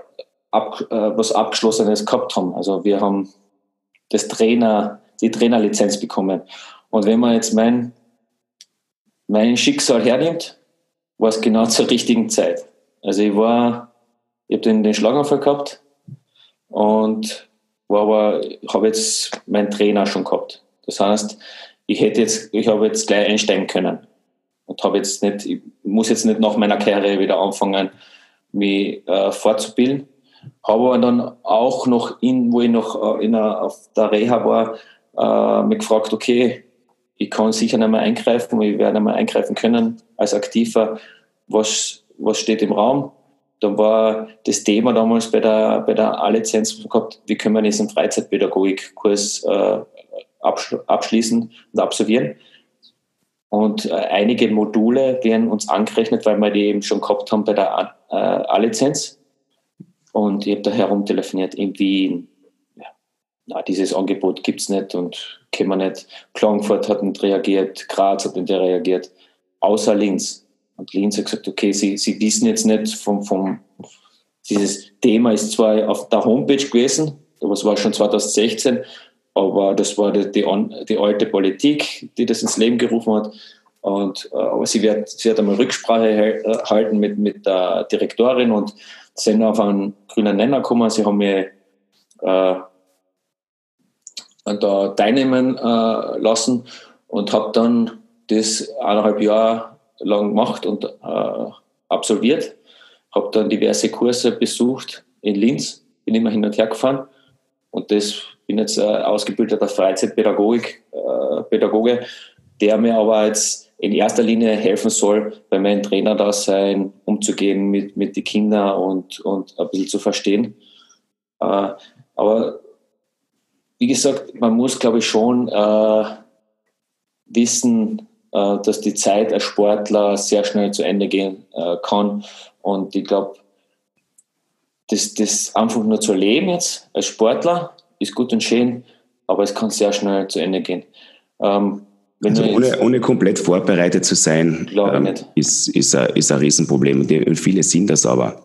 ab, äh, was Abgeschlossenes gehabt haben. Also wir haben das Trainer, die Trainerlizenz bekommen. Und wenn man jetzt mein, mein Schicksal hernimmt, war es genau zur richtigen Zeit. Also ich war, ich habe den, den Schlaganfall gehabt und war aber, habe jetzt meinen Trainer schon gehabt. Das heißt, ich hätte jetzt, ich habe jetzt gleich einsteigen können und habe jetzt nicht, ich muss jetzt nicht nach meiner Karriere wieder anfangen, mich äh, fortzubilden, habe dann auch noch, in, wo ich noch äh, in einer, auf der Reha war, äh, mich gefragt, okay, ich kann sicher nicht mehr eingreifen, ich werde nicht mehr eingreifen können als Aktiver. Was, was steht im Raum? Dann war das Thema damals bei der, bei der A-Lizenz gehabt, wie können wir diesen Freizeitpädagogikkurs äh, abschließen und absolvieren. Und äh, einige Module werden uns angerechnet, weil wir die eben schon gehabt haben bei der äh, A-Lizenz. Und ich habe da herumtelefoniert in Wien, na, dieses Angebot gibt es nicht und können wir nicht. Klagenfurt hat nicht reagiert, Graz hat nicht reagiert, außer Linz. Und Linz hat gesagt, okay, sie, sie wissen jetzt nicht vom, vom, dieses Thema ist zwar auf der Homepage gewesen, aber es war schon 2016, aber das war die, die, die alte Politik, die das ins Leben gerufen hat. Und, äh, aber sie wird, sie wird einmal Rücksprache äh, halten mit, mit der Direktorin und sind auf einen grünen Nenner gekommen. Sie haben mir äh, da teilnehmen äh, lassen und habe dann das eineinhalb Jahre lang gemacht und äh, absolviert. Habe dann diverse Kurse besucht in Linz, bin immer hin und her gefahren und das bin jetzt äh, ausgebildeter Freizeitpädagogik, äh, Pädagoge, der mir aber jetzt in erster Linie helfen soll, bei meinem Trainer da sein, umzugehen mit, mit den Kindern und, und ein bisschen zu verstehen. Äh, aber wie gesagt, man muss, glaube ich, schon äh, wissen, äh, dass die Zeit als Sportler sehr schnell zu Ende gehen äh, kann. Und ich glaube, das, das einfach nur zu erleben jetzt als Sportler ist gut und schön, aber es kann sehr schnell zu Ende gehen. Ähm, also ohne, ohne komplett vorbereitet zu sein, ähm, ist, ist, ein, ist ein Riesenproblem. Und viele sind das aber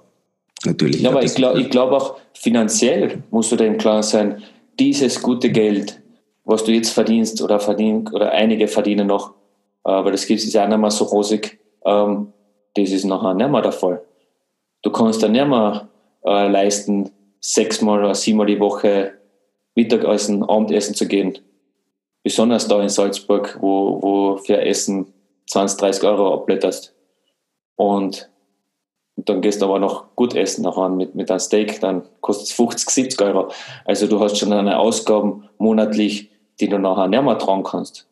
natürlich. Ja, aber ich glaube glaub auch finanziell musst du dem klar sein, dieses gute Geld, was du jetzt verdienst oder verdient oder einige verdienen noch, aber das gibt es ja nicht mehr so rosig, ähm, das ist nachher nicht mehr der Fall. Du kannst dann nicht mehr äh, leisten, sechsmal oder siebenmal die Woche Mittagessen, Abendessen zu gehen. Besonders da in Salzburg, wo, wo für Essen 20, 30 Euro abblätterst. Und dann gehst du aber noch gut essen nachher mit, mit einem Steak, dann kostet es 50, 70 Euro. Also du hast schon eine Ausgaben monatlich, die du nachher nicht mehr tragen kannst.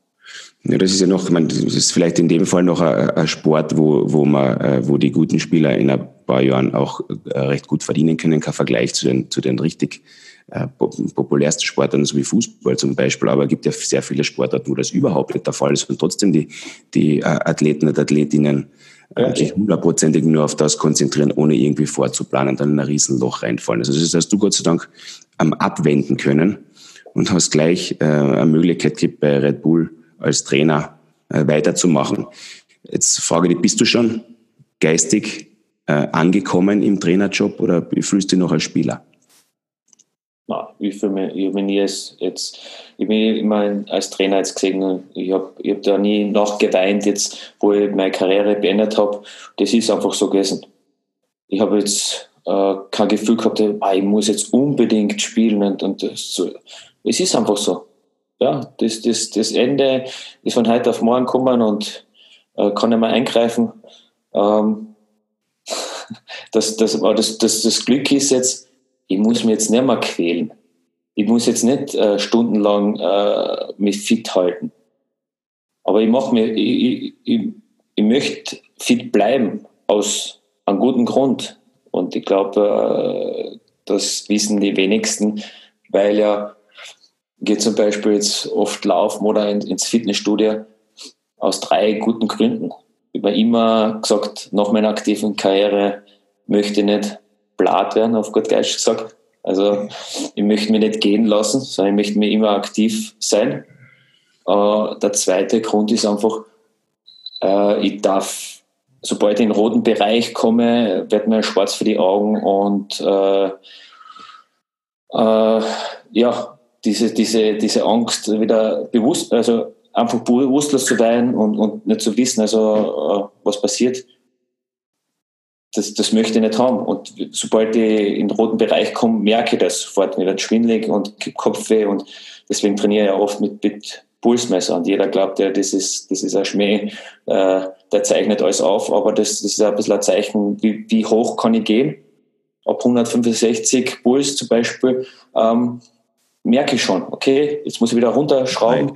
Ja, das ist ja noch, ich meine, das ist vielleicht in dem Fall noch ein, ein Sport, wo, wo man, äh, wo die guten Spieler in ein paar Jahren auch äh, recht gut verdienen können, kein Vergleich zu den, zu den richtig äh, populärsten Sportarten, so wie Fußball zum Beispiel. Aber es gibt ja sehr viele Sportarten, wo das überhaupt nicht der Fall ist und trotzdem die, die Athleten und Athletinnen sich hundertprozentig nur auf das konzentrieren, ohne irgendwie vorzuplanen, dann in ein Riesenloch reinfallen. Also das hast du Gott sei Dank am abwenden können und hast gleich äh, eine Möglichkeit gibt bei Red Bull als Trainer äh, weiterzumachen. Jetzt frage dich, bist du schon geistig äh, angekommen im Trainerjob oder fühlst du dich noch als Spieler? Na, ich fühle mich, ich habe als, jetzt, ich bin immer als Trainer jetzt gesehen, ich habe ich hab da nie nachgeweint jetzt, wo ich meine Karriere beendet habe. Das ist einfach so gewesen. Ich habe jetzt äh, kein Gefühl gehabt, ah, ich muss jetzt unbedingt spielen und, und so. Es ist einfach so ja, das, das, das Ende ist von heute auf morgen gekommen und äh, kann nicht mehr eingreifen. Ähm, das, das, das, das, das Glück ist jetzt, ich muss mich jetzt nicht mehr quälen. Ich muss jetzt nicht äh, stundenlang äh, mich fit halten. Aber ich mache mir, ich, ich, ich möchte fit bleiben aus einem guten Grund. Und ich glaube, äh, das wissen die wenigsten, weil ja gehe zum Beispiel jetzt oft laufen oder in, ins Fitnessstudio aus drei guten Gründen. Ich habe immer gesagt, nach meiner aktiven Karriere möchte ich nicht blatt werden, auf gut Deutsch gesagt. Also ich möchte mich nicht gehen lassen, sondern ich möchte mir immer aktiv sein. Äh, der zweite Grund ist einfach, äh, ich darf, sobald ich in den roten Bereich komme, wird mir schwarz für die Augen und äh, äh ja, diese, diese, diese Angst wieder bewusst, also einfach bewusstlos zu werden und, und nicht zu wissen, also äh, was passiert, das, das möchte ich nicht haben. Und sobald ich in den roten Bereich komme, merke ich das sofort. Mir wird schwindelig und Kopfweh und deswegen trainiere ich ja oft mit, mit Pulsmesser. Und jeder glaubt ja, das ist, das ist ein Schmäh, äh, der zeichnet alles auf, aber das, das ist ein bisschen ein Zeichen, wie, wie hoch kann ich gehen. Ab 165 Puls zum Beispiel ähm, merke ich schon, okay, jetzt muss ich wieder runterschrauben.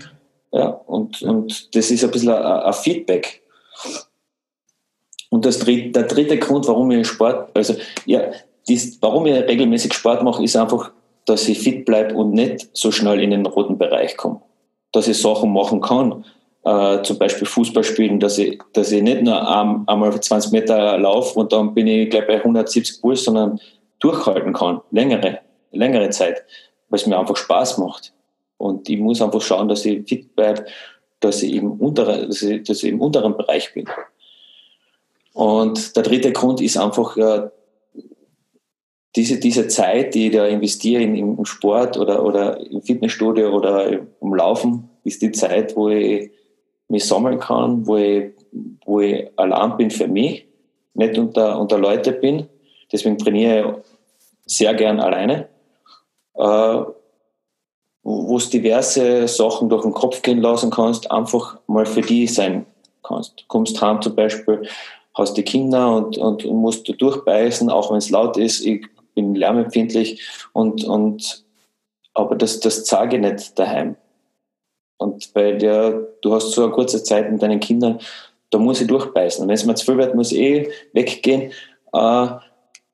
Ja, und, und das ist ein bisschen ein, ein Feedback. Und das dritte, der dritte Grund, warum ich Sport, also ja, dies, warum ich regelmäßig Sport mache, ist einfach, dass ich fit bleibe und nicht so schnell in den roten Bereich komme. Dass ich Sachen machen kann, äh, zum Beispiel Fußball spielen, dass ich, dass ich nicht nur um, einmal 20 Meter laufe und dann bin ich gleich bei 170 Puls, sondern durchhalten kann, längere, längere Zeit weil es mir einfach Spaß macht. Und ich muss einfach schauen, dass ich fit bleibe, dass ich im unteren, dass ich, dass ich im unteren Bereich bin. Und der dritte Grund ist einfach äh, diese, diese Zeit, die ich da investiere in, im Sport oder, oder im Fitnessstudio oder im Laufen, ist die Zeit, wo ich mich sammeln kann, wo ich, wo ich allein bin für mich, nicht unter, unter Leute bin. Deswegen trainiere ich sehr gern alleine. Äh, wo es diverse Sachen durch den Kopf gehen lassen kannst, einfach mal für die sein kannst. Du kommst heim zum Beispiel, hast die Kinder und, und, musst du durchbeißen, auch wenn es laut ist. Ich bin lärmempfindlich und, und aber das, das sage ich nicht daheim. Und bei der, du hast so eine kurze Zeit mit deinen Kindern, da muss ich durchbeißen. Wenn es mir zu viel wird, muss ich eh weggehen. Äh,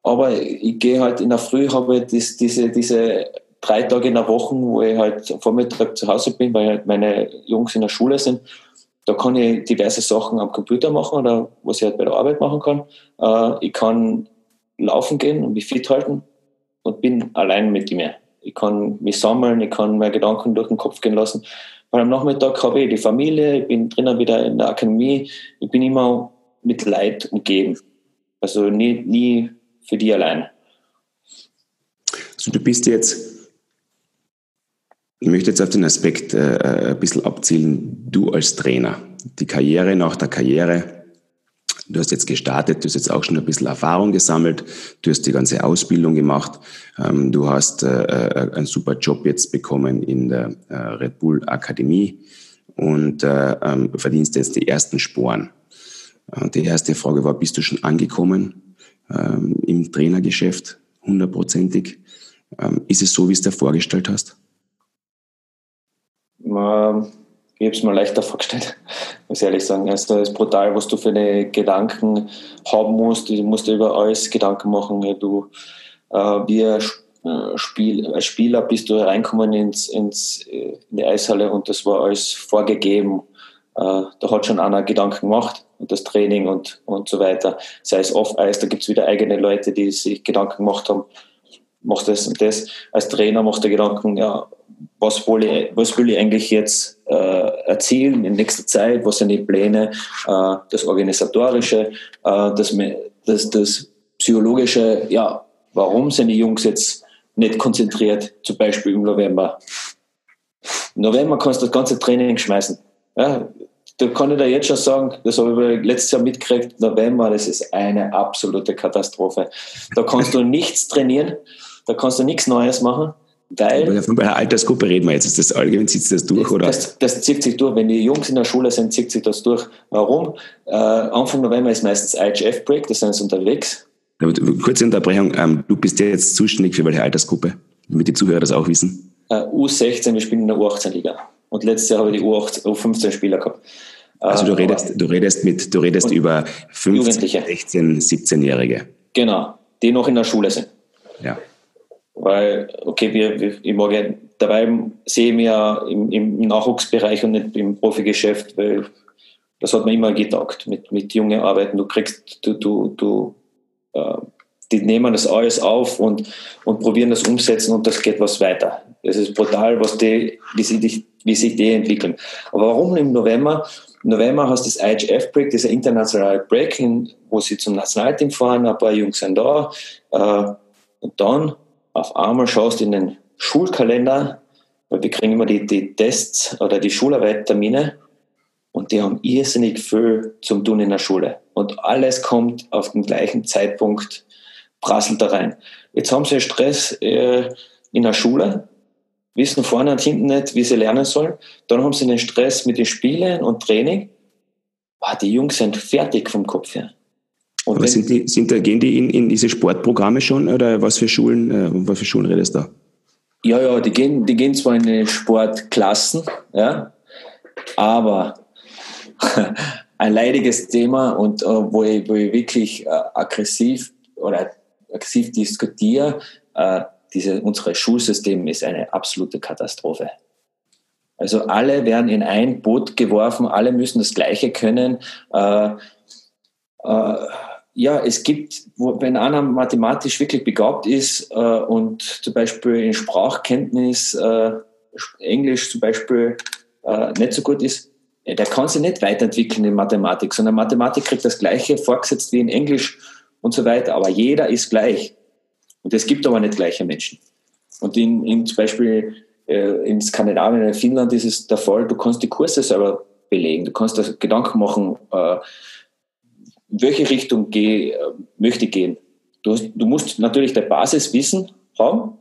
aber ich gehe halt in der Früh, habe ich diese, diese drei Tage in der Woche, wo ich halt Vormittag zu Hause bin, weil halt meine Jungs in der Schule sind. Da kann ich diverse Sachen am Computer machen oder was ich halt bei der Arbeit machen kann. Äh, ich kann laufen gehen und mich fit halten und bin allein mit mir. Ich kann mich sammeln, ich kann meine Gedanken durch den Kopf gehen lassen. Weil am Nachmittag habe ich die Familie, ich bin drinnen wieder in der Akademie, ich bin immer mit Leid umgeben. Also nie, nie für die allein. Also du bist jetzt, ich möchte jetzt auf den Aspekt äh, ein bisschen abzielen, du als Trainer, die Karriere nach der Karriere, Du hast jetzt gestartet, du hast jetzt auch schon ein bisschen Erfahrung gesammelt, du hast die ganze Ausbildung gemacht, ähm, du hast äh, äh, einen super Job jetzt bekommen in der äh, Red Bull Akademie und ähm, verdienst jetzt die ersten Sporen. Die erste Frage war, bist du schon angekommen ähm, im Trainergeschäft, hundertprozentig? Ist es so, wie es dir vorgestellt hast? Ich habe es mir leichter vorgestellt, muss ich ehrlich sagen. Also, das ist brutal, was du für eine Gedanken haben musst. Du musst dir über alles Gedanken machen. Du, äh, ein äh, Spiel, als Spieler bist du reinkommen ins, ins, äh, in die Eishalle und das war alles vorgegeben. Äh, da hat schon einer Gedanken gemacht und das Training und, und so weiter. Sei es Off-Eis, da gibt es wieder eigene Leute, die sich Gedanken gemacht haben, mach das und das. Als Trainer macht der Gedanken, ja, was will ich, was will ich eigentlich jetzt äh, erzielen in nächster Zeit, was sind die Pläne, äh, das Organisatorische, äh, das, das, das Psychologische, ja, warum sind die Jungs jetzt nicht konzentriert, zum Beispiel im November. Im November kannst du das ganze Training schmeißen. Ja, da kann ich dir jetzt schon sagen, das habe ich letztes Jahr mitgekriegt, November, das ist eine absolute Katastrophe. Da kannst du nichts trainieren, da kannst du nichts Neues machen. Weil, Von der Altersgruppe reden wir jetzt. Ist das allgemein, zieht sich das durch? Oder? Das, das, zieht sich durch. Wenn die Jungs in der Schule sind, zieht sich das durch. Warum? Äh, Anfang November ist meistens IHF-Break, da sind sie unterwegs. Kurze Unterbrechung. Ähm, du bist ja jetzt zuständig für welche Altersgruppe? Damit die Zuhörer das auch wissen. Äh, U16, wir spielen in der U18-Liga. Und letztes Jahr habe ich die U15-Spieler gehabt. Also du äh, redest, du redest, mit, du redest über 15, 16, 17-Jährige. Genau, die noch in der Schule sind. Ja. Weil, okay, wir, wir, ich mag ja, dabei sehe mich ja im, im Nachwuchsbereich und nicht im Profigeschäft, weil das hat mir immer getaugt, mit, mit jungen Arbeiten. Du kriegst, du, du, du, äh, die nehmen das alles auf und, und probieren das umsetzen und das geht was weiter. Es ist brutal, was die, wie, sie, wie sich die entwickeln. Aber warum im November? Im November hast du das IHF-Break, dieser internationale Break, wo sie zum Nationalteam fahren, ein paar Jungs sind da. Äh, und dann auf einmal schaust in den Schulkalender, weil wir kriegen immer die, die Tests oder die Schularbeit-Termine und die haben irrsinnig viel zum tun in der Schule. Und alles kommt auf den gleichen Zeitpunkt, prasselt da rein. Jetzt haben sie Stress äh, in der Schule, wissen vorne und hinten nicht, wie sie lernen sollen. Dann haben sie den Stress mit den Spielen und Training. Boah, die Jungs sind fertig vom Kopf her. Und Aber sind die, sind, gehen die in, in diese Sportprogramme schon oder was für Schulen, äh, was für Schulen redest du da? Ja, ja, die gehen, die gehen zwar in die Sportklassen, ja, aber ein leidiges Thema und äh, wo, ich, wo ich wirklich äh, aggressiv oder aggressiv diskutiere, äh, diese, unser Schulsystem ist eine absolute Katastrophe. Also alle werden in ein Boot geworfen, alle müssen das Gleiche können. Äh, äh, ja, es gibt, wenn einer mathematisch wirklich begabt ist äh, und zum Beispiel in Sprachkenntnis, äh, Englisch zum Beispiel äh, nicht so gut ist, der kann sich nicht weiterentwickeln in Mathematik, sondern Mathematik kriegt das Gleiche vorgesetzt wie in Englisch und so weiter. Aber jeder ist gleich. Und es gibt aber nicht gleiche Menschen. Und in, in zum Beispiel äh, in Skandinavien, in Finnland ist es der Fall, du kannst die Kurse selber belegen. Du kannst dir Gedanken machen, äh, welche Richtung geh, äh, möchte gehen. Du, du musst natürlich dein Basiswissen haben,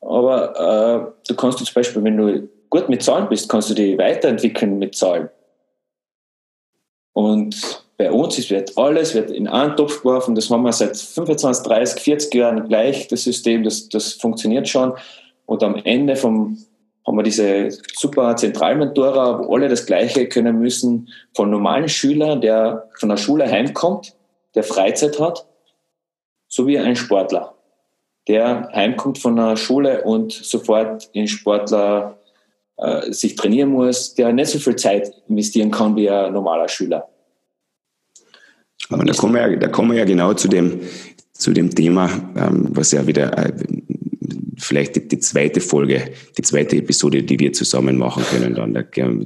aber äh, du kannst zum Beispiel, wenn du gut mit Zahlen bist, kannst du dich weiterentwickeln mit Zahlen. Und bei uns ist, wird alles wird in einen Topf geworfen. Das haben wir seit 25, 30, 40 Jahren gleich, das System, das, das funktioniert schon. Und am Ende vom, haben wir diese super Zentralmentora, wo alle das Gleiche können müssen, von normalen Schülern, der von der Schule heimkommt, der Freizeit hat, sowie ein Sportler, der heimkommt von der Schule und sofort in Sportler äh, sich trainieren muss, der nicht so viel Zeit investieren kann wie ein normaler Schüler. Aber da kommen wir ja, da kommen wir ja genau zu dem, zu dem Thema, ähm, was ja wieder äh, vielleicht die, die, zweite Folge, die zweite Episode, die wir zusammen machen können. Dann da,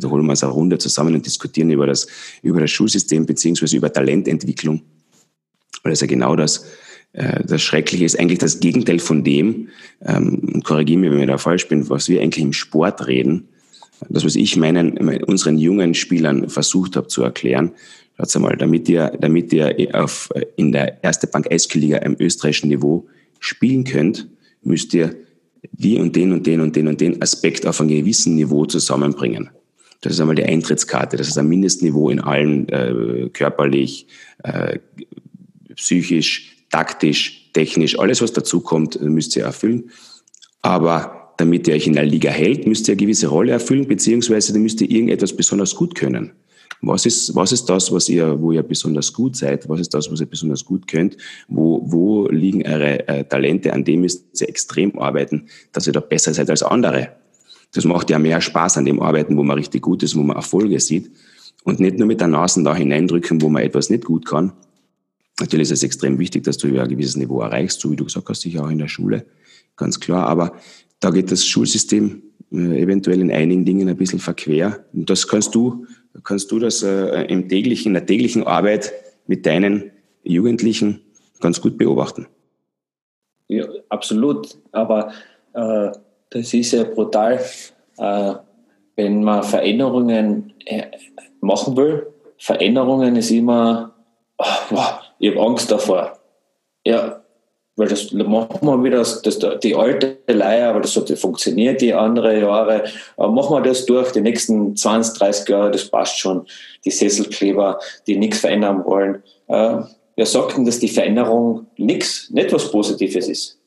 holen wir uns eine Runde zusammen und diskutieren über das, über das Schulsystem beziehungsweise über Talententwicklung. Weil das ja genau das, äh, das Schreckliche ist, eigentlich das Gegenteil von dem, ähm, korrigiere mich, wenn ich da falsch bin, was wir eigentlich im Sport reden. Das, was ich meinen, unseren jungen Spielern versucht habe zu erklären, Schaut mal, damit ihr, damit ihr auf, in der erste Bank Eishockey-Liga im österreichischen Niveau spielen könnt, müsst ihr die und den und den und den und den Aspekt auf einem gewissen Niveau zusammenbringen. Das ist einmal die Eintrittskarte. Das ist ein Mindestniveau in allen äh, körperlich, äh, psychisch, taktisch, technisch, alles was dazu kommt, müsst ihr erfüllen. Aber damit ihr euch in der Liga hält, müsst ihr eine gewisse Rolle erfüllen, beziehungsweise müsst ihr irgendetwas besonders gut können. Was ist, was ist das, was ihr, wo ihr besonders gut seid? Was ist das, was ihr besonders gut könnt? Wo, wo liegen eure äh, Talente? An dem müsst ihr extrem arbeiten, dass ihr da besser seid als andere. Das macht ja mehr Spaß an dem Arbeiten, wo man richtig gut ist, wo man Erfolge sieht. Und nicht nur mit der Nase da hineindrücken, wo man etwas nicht gut kann. Natürlich ist es extrem wichtig, dass du ein gewisses Niveau erreichst, so wie du gesagt hast, sicher auch in der Schule. Ganz klar. Aber da geht das Schulsystem äh, eventuell in einigen Dingen ein bisschen verquer. Und das kannst du kannst du das äh, im täglichen, in der täglichen Arbeit mit deinen Jugendlichen ganz gut beobachten. Ja, absolut. Aber äh, das ist ja brutal, äh, wenn man Veränderungen äh, machen will. Veränderungen ist immer, oh, wow, ich habe Angst davor. Ja, weil das machen wir wieder das, das, die alte Leier, aber das hat funktioniert die andere Jahre. Aber machen wir das durch die nächsten 20, 30 Jahre, das passt schon. Die Sesselkleber, die nichts verändern wollen. Äh, wir sagten, dass die Veränderung nichts, nicht was Positives ist.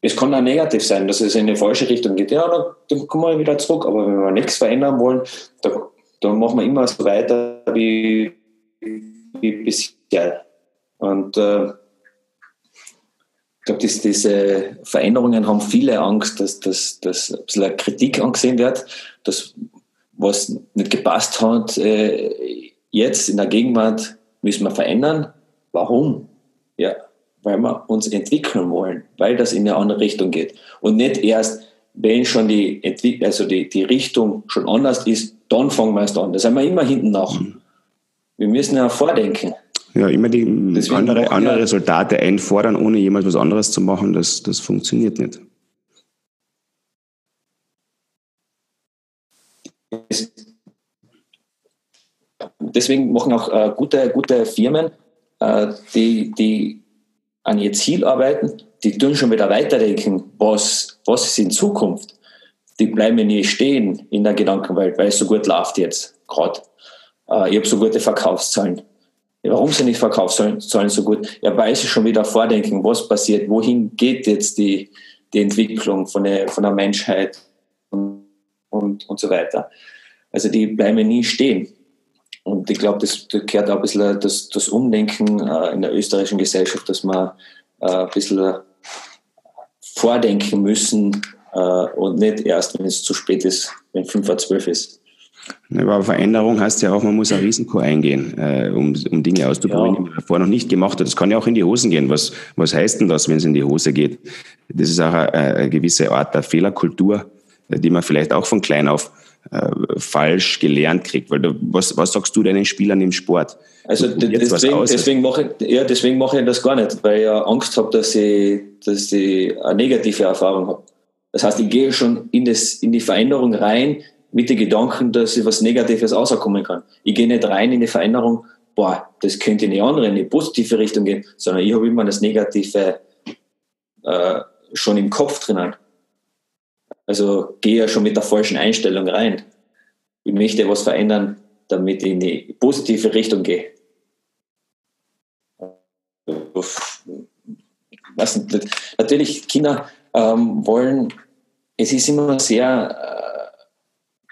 Es kann auch negativ sein, dass es in eine falsche Richtung geht. Ja, dann, dann kommen wir wieder zurück. Aber wenn wir nichts verändern wollen, dann, dann machen wir immer so weiter wie, wie bisher. Und äh, ich glaube, diese Veränderungen haben viele Angst, dass, dass, dass ein bisschen Kritik angesehen wird, dass was nicht gepasst hat, äh, jetzt in der Gegenwart müssen wir verändern. Warum? Ja, weil wir uns entwickeln wollen, weil das in eine andere Richtung geht. Und nicht erst, wenn schon die, Entwick also die, die Richtung schon anders ist, dann fangen wir erst an. Da sind wir immer hinten nach. Mhm. Wir müssen ja vordenken. Ja, immer die andere, andere Resultate einfordern, ohne jemals was anderes zu machen, das, das funktioniert nicht. Deswegen machen auch äh, gute, gute Firmen, äh, die, die an ihr Ziel arbeiten, die tun schon wieder weiterdenken, was, was ist in Zukunft. Die bleiben nie stehen in der Gedankenwelt, weil es so gut läuft jetzt gerade. Äh, ich habe so gute Verkaufszahlen Warum sind die Verkaufszahlen so gut? Ja, weil sie schon wieder vordenken, was passiert, wohin geht jetzt die, die Entwicklung von der, von der Menschheit und, und, und so weiter. Also die bleiben nie stehen. Und ich glaube, das, gehört auch ein bisschen das, das Umdenken äh, in der österreichischen Gesellschaft, dass wir äh, ein bisschen vordenken müssen äh, und nicht erst, wenn es zu spät ist, wenn 5 vor 12 ist. Aber Veränderung heißt ja auch, man muss ein Risiko eingehen, äh, um, um Dinge auszuprobieren, ja. die man davor noch nicht gemacht hat. Das kann ja auch in die Hosen gehen. Was, was heißt denn das, wenn es in die Hose geht? Das ist auch eine, eine gewisse Art der Fehlerkultur, die man vielleicht auch von klein auf äh, falsch gelernt kriegt. Weil du, was, was sagst du deinen Spielern im Sport? Also deswegen, deswegen, mache ich, ja, deswegen mache ich das gar nicht, weil ich Angst habe, dass ich, dass ich eine negative Erfahrung habe. Das heißt, ich gehe schon in, das, in die Veränderung rein mit den Gedanken, dass ich was Negatives rauskommen kann. Ich gehe nicht rein in die Veränderung, boah, das könnte in eine andere, in eine positive Richtung gehen, sondern ich habe immer das Negative äh, schon im Kopf drinnen. Also gehe ja schon mit der falschen Einstellung rein. Ich möchte was verändern, damit ich in die positive Richtung gehe. Natürlich, Kinder ähm, wollen, es ist immer sehr, äh,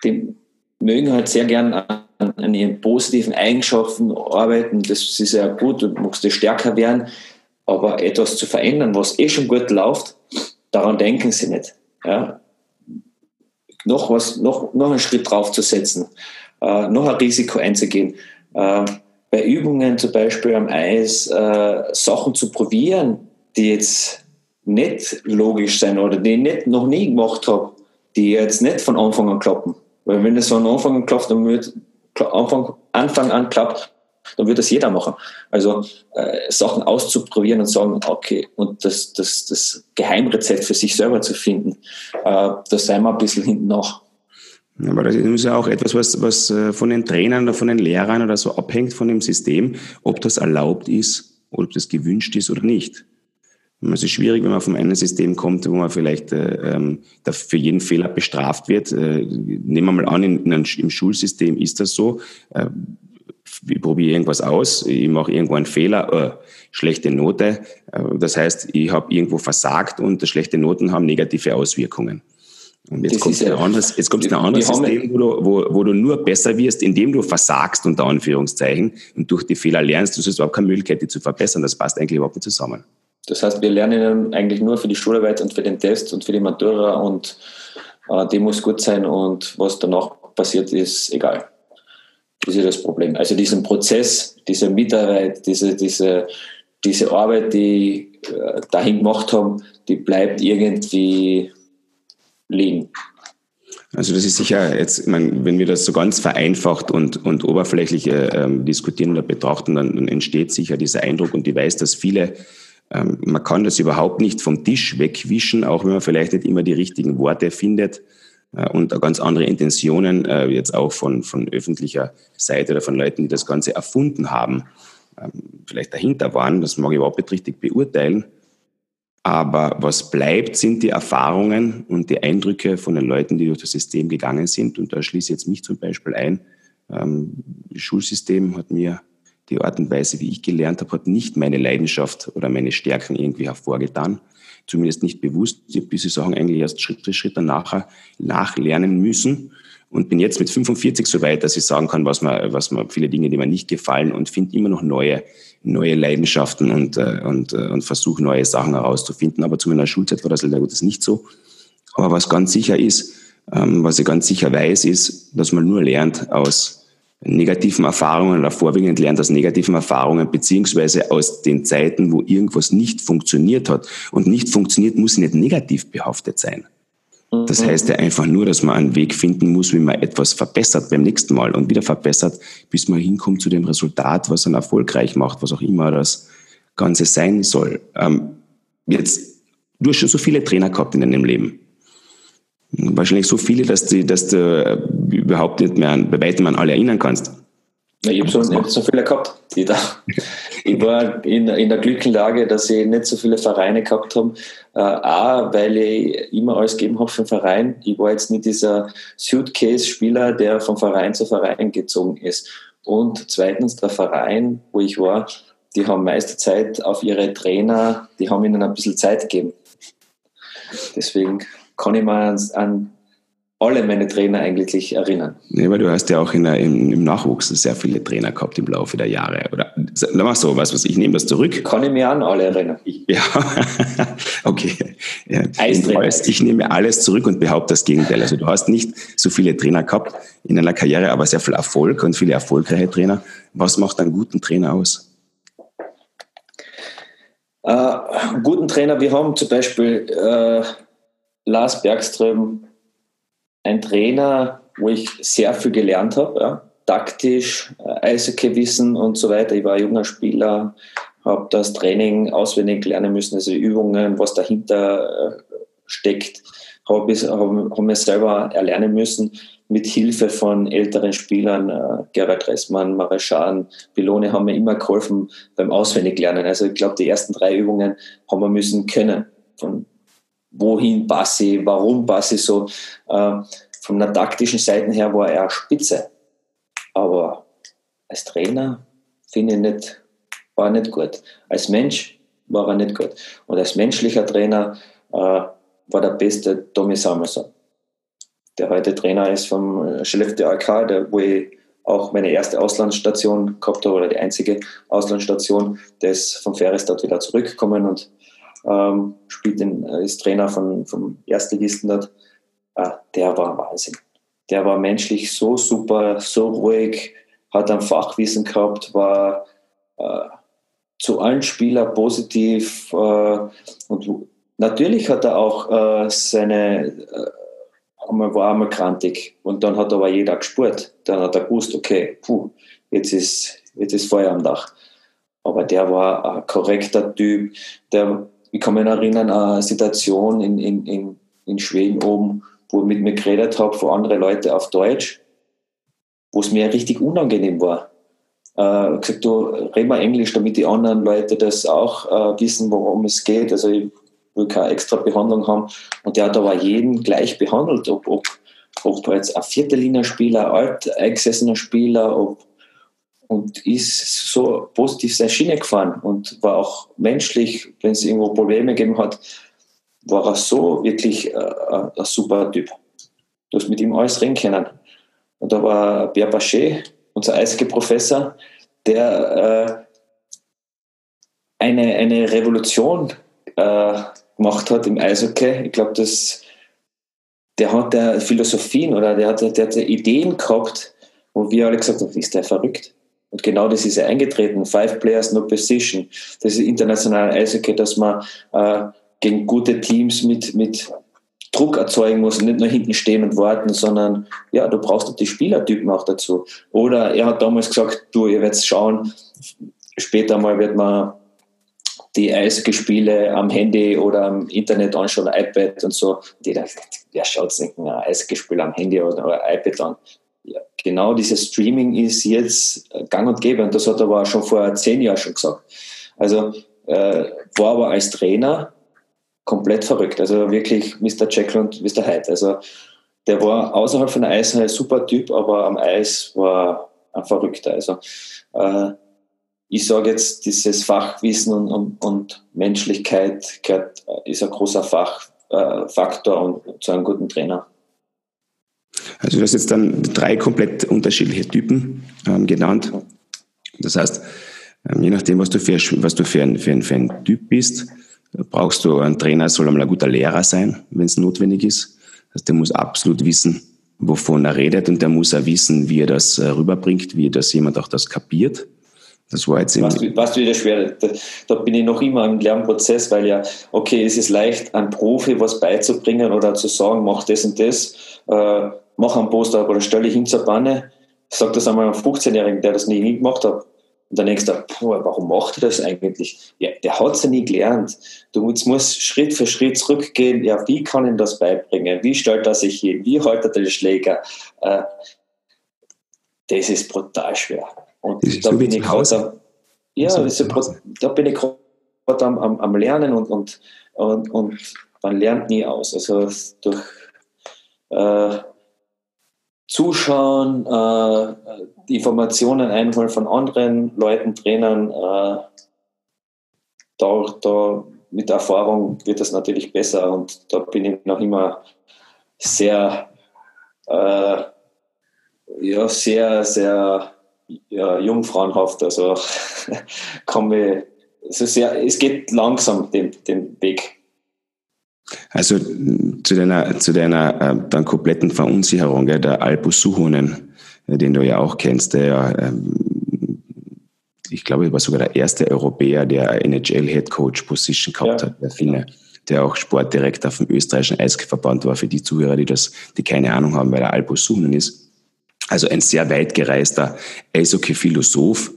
die mögen halt sehr gern an, an, ihren positiven Eigenschaften arbeiten. Das ist ja gut, du magst du stärker werden, aber etwas zu verändern, was eh schon gut läuft, daran denken sie nicht. Ja? Noch, was, noch, noch einen Schritt drauf zu setzen, äh, noch ein Risiko einzugehen. Äh, bei Übungen zum Beispiel am Eis äh, Sachen zu probieren, die jetzt nicht logisch sein oder die ich nicht, noch nie gemacht habe, die jetzt nicht von Anfang an klappen. Weil wenn das von Anfang an klappt, dann wird Anfang, Anfang an klappt, dann wird das jeder machen. Also äh, Sachen auszuprobieren und sagen, okay, und das, das, das Geheimrezept für sich selber zu finden, äh, da sind wir ein bisschen hinten nach. Aber das ist ja auch etwas, was, was äh, von den Trainern oder von den Lehrern oder so abhängt von dem System, ob das erlaubt ist oder ob das gewünscht ist oder nicht. Es ist schwierig, wenn man vom einen System kommt, wo man vielleicht äh, ähm, für jeden Fehler bestraft wird. Äh, nehmen wir mal an, in, in einem, im Schulsystem ist das so. Äh, ich probiere irgendwas aus, ich mache irgendwo einen Fehler, äh, schlechte Note. Äh, das heißt, ich habe irgendwo versagt und schlechte Noten haben negative Auswirkungen. Und jetzt kommt ein anderes, jetzt kommt ein anderes System, wo du, wo, wo du nur besser wirst, indem du versagst, unter Anführungszeichen, und durch die Fehler lernst. Du hast überhaupt keine Möglichkeit, die zu verbessern. Das passt eigentlich überhaupt nicht zusammen. Das heißt, wir lernen eigentlich nur für die Schularbeit und für den Test und für die Matura und äh, die muss gut sein und was danach passiert, ist egal. Das ist das Problem. Also diesen Prozess, diese Mitarbeit, diese, diese, diese Arbeit, die äh, dahin gemacht haben, die bleibt irgendwie liegen. Also das ist sicher jetzt, ich meine, wenn wir das so ganz vereinfacht und, und oberflächlich äh, diskutieren oder betrachten, dann, dann, entsteht sicher dieser Eindruck und ich weiß, dass viele ähm, man kann das überhaupt nicht vom Tisch wegwischen, auch wenn man vielleicht nicht immer die richtigen Worte findet äh, und ganz andere Intentionen äh, jetzt auch von, von öffentlicher Seite oder von Leuten, die das Ganze erfunden haben, ähm, vielleicht dahinter waren. Das mag ich überhaupt nicht richtig beurteilen. Aber was bleibt, sind die Erfahrungen und die Eindrücke von den Leuten, die durch das System gegangen sind. Und da schließe ich jetzt mich zum Beispiel ein. Ähm, das Schulsystem hat mir die Art und Weise, wie ich gelernt habe, hat nicht meine Leidenschaft oder meine Stärken irgendwie hervorgetan. Zumindest nicht bewusst. Ich habe diese Sachen eigentlich erst Schritt für Schritt danach nachlernen müssen und bin jetzt mit 45 so weit, dass ich sagen kann, was mir, was mir viele Dinge, die mir nicht gefallen und finde immer noch neue, neue Leidenschaften und, äh, und, äh, und versuche neue Sachen herauszufinden. Aber zu meiner Schulzeit war das leider Gottes nicht so. Aber was ganz sicher ist, ähm, was ich ganz sicher weiß, ist, dass man nur lernt aus negativen Erfahrungen oder vorwiegend lernt aus negativen Erfahrungen beziehungsweise aus den Zeiten, wo irgendwas nicht funktioniert hat. Und nicht funktioniert muss nicht negativ behaftet sein. Das mhm. heißt ja einfach nur, dass man einen Weg finden muss, wie man etwas verbessert beim nächsten Mal und wieder verbessert, bis man hinkommt zu dem Resultat, was dann erfolgreich macht, was auch immer das Ganze sein soll. Ähm, jetzt, du hast schon so viele Trainer gehabt in deinem Leben. Wahrscheinlich so viele, dass, die, dass du überhaupt nicht mehr an, bei weitem an alle erinnern kannst. Ja, ich habe so, hab so viele gehabt, die da. ich war in, in der glücklichen Lage, dass ich nicht so viele Vereine gehabt habe. Äh, A, weil ich immer alles gegeben habe für den Verein. Ich war jetzt nicht dieser Suitcase-Spieler, der von Verein zu Verein gezogen ist. Und zweitens, der Verein, wo ich war, die haben meiste Zeit auf ihre Trainer, die haben ihnen ein bisschen Zeit gegeben. Deswegen kann ich mir an, an alle meine Trainer eigentlich erinnern. Ja, weil du hast ja auch in der, im, im, Nachwuchs sehr viele Trainer gehabt im Laufe der Jahre. Oder sag mal so, was, was ich nehme das zurück. Kann ich mir an alle erinnern. Ich, Ja, okay. Ja, ich nehme alles zurück und behaupte das Gegenteil. Also du hast nicht so viele Trainer gehabt in einer Karriere, aber sehr viel Erfolg und viele erfolgreiche Trainer. Was macht einen guten Trainer aus? Äh, guten Trainer, wir haben zum Beispiel äh, Lars Bergström, ein Trainer, wo ich sehr viel gelernt habe, ja. taktisch, äh, Eishockey-Wissen und so weiter. Ich war junger Spieler, habe das Training auswendig lernen müssen, also Übungen, was dahinter äh, steckt, habe ich hab, hab mir selber erlernen müssen mit Hilfe von älteren Spielern, äh, Gerhard Ressmann, Mareschan, Bilone haben mir immer geholfen beim Auswendiglernen. Also ich glaube, die ersten drei Übungen haben wir müssen können. Von wohin passe ich, warum passe ich so. Äh, von der taktischen Seite her war er spitze. Aber als Trainer finde ich nicht, war nicht gut. Als Mensch war er nicht gut. Und als menschlicher Trainer äh, war der beste Tommy Samuelson der heute Trainer ist vom Skellefteå AK, der, wo ich auch meine erste Auslandsstation gehabt habe, oder die einzige Auslandsstation, der ist vom Ferestad wieder zurückgekommen und ähm, spielt den, äh, ist Trainer von, vom Erstligisten dort. Ah, der war Wahnsinn. Der war menschlich so super, so ruhig, hat ein Fachwissen gehabt, war äh, zu allen Spielern positiv äh, und natürlich hat er auch äh, seine äh, einmal war einmal krantig und dann hat aber jeder gespürt. Dann hat er gewusst, okay, puh, jetzt ist, jetzt ist Feuer am Dach. Aber der war ein korrekter Typ. Der, ich kann mich erinnern an eine Situation in, in, in, in Schweden oben, wo ich mit mir geredet habe von anderen Leuten auf Deutsch, wo es mir richtig unangenehm war. Äh, gesagt, du red mal Englisch, damit die anderen Leute das auch äh, wissen, worum es geht. Also ich will keine extra Behandlung haben. Und der hat aber jeden gleich behandelt, ob, ob, ob jetzt ein Viertellinie-Spieler, alt eingesessener Spieler, ob, und ist so positiv seine Schiene gefahren und war auch menschlich, wenn es irgendwo Probleme gegeben hat, war er so wirklich äh, ein, super Typ. Du hast mit ihm alles reden können. Und da war Pierre Bachet, unser Eishockey-Professor, der äh, eine, eine Revolution äh, gemacht hat im Eishockey. Ich glaube, der hat der Philosophien oder der hat, der hat Ideen gehabt, wo wir alle gesagt haben, ist der verrückt? Und genau das ist ja eingetreten. Five Players, no Position. Das ist international Eishockey, dass man äh, gegen gute Teams mit, mit Druck erzeugen muss, nicht nur hinten stehen und warten, sondern ja, du brauchst die Spielertypen auch dazu. Oder er hat damals gesagt, du, ihr werdet schauen, später mal wird man die Eishockeyspiele am Handy oder am Internet anschauen, iPad und so. Und jeder, wer schaut sich ein Eishockeyspiel am Handy oder, oder iPad an? Genau dieses Streaming ist jetzt gang und gäbe und das hat er aber schon vor zehn Jahren schon gesagt. Also äh, war aber als Trainer komplett verrückt. Also wirklich Mr. Jekyll und Mr. Hyde. Also der war außerhalb von der Eishalle ein super Typ, aber am Eis war ein Verrückter. Also äh, ich sage jetzt, dieses Fachwissen und, und, und Menschlichkeit gehört, ist ein großer Fachfaktor äh, und zu einem guten Trainer. Also du hast jetzt dann drei komplett unterschiedliche Typen ähm, genannt. Das heißt, ähm, je nachdem, was du für, was du für, ein, für, ein, für ein Typ bist, brauchst du einen Trainer, soll einmal ein guter Lehrer sein, wenn es notwendig ist. Also der muss absolut wissen, wovon er redet und der muss auch wissen, wie er das äh, rüberbringt, wie das jemand auch das kapiert. Das war jetzt was, was wieder schwer. Da, da, bin ich noch immer im Lernprozess, weil ja, okay, es ist leicht, einem Profi was beizubringen oder zu sagen, mach das und das, äh, mach einen Poster oder stelle hin zur Banne. Sag das einmal einem 15-Jährigen, der das nie, gemacht hat. Und dann denkst du, boah, warum macht er das eigentlich? Ja, der hat es ja nie gelernt. Du musst Schritt für Schritt zurückgehen. Ja, wie kann ihm das beibringen? Wie stellt er sich hin? Wie haltet er den Schläger? Äh, das ist brutal schwer. Und da bin, ich grad, ja, so, da bin ich gerade am, am, am, Lernen und, und, und, und man lernt nie aus. Also durch äh, Zuschauen, äh, die Informationen einholen von anderen Leuten, Trainern, äh, da, da mit Erfahrung wird das natürlich besser und da bin ich noch immer sehr, äh, ja, sehr, sehr ja, jungfrauenhaft. Also kann mich es, ist sehr, es geht langsam den, den Weg. Also zu deiner, zu deiner äh, dann kompletten Verunsicherung, gell, der Albus Suhonen, äh, den du ja auch kennst, der ja, ähm, ich glaube, er war sogar der erste Europäer, der NHL Head Coach Position gehabt ja. hat, der Finne, der auch Sportdirektor vom österreichischen Eisverband war, für die Zuhörer, die das, die keine Ahnung haben, wer der Albus Suhonen ist. Also ein sehr weit gereister Eishockey-Philosoph,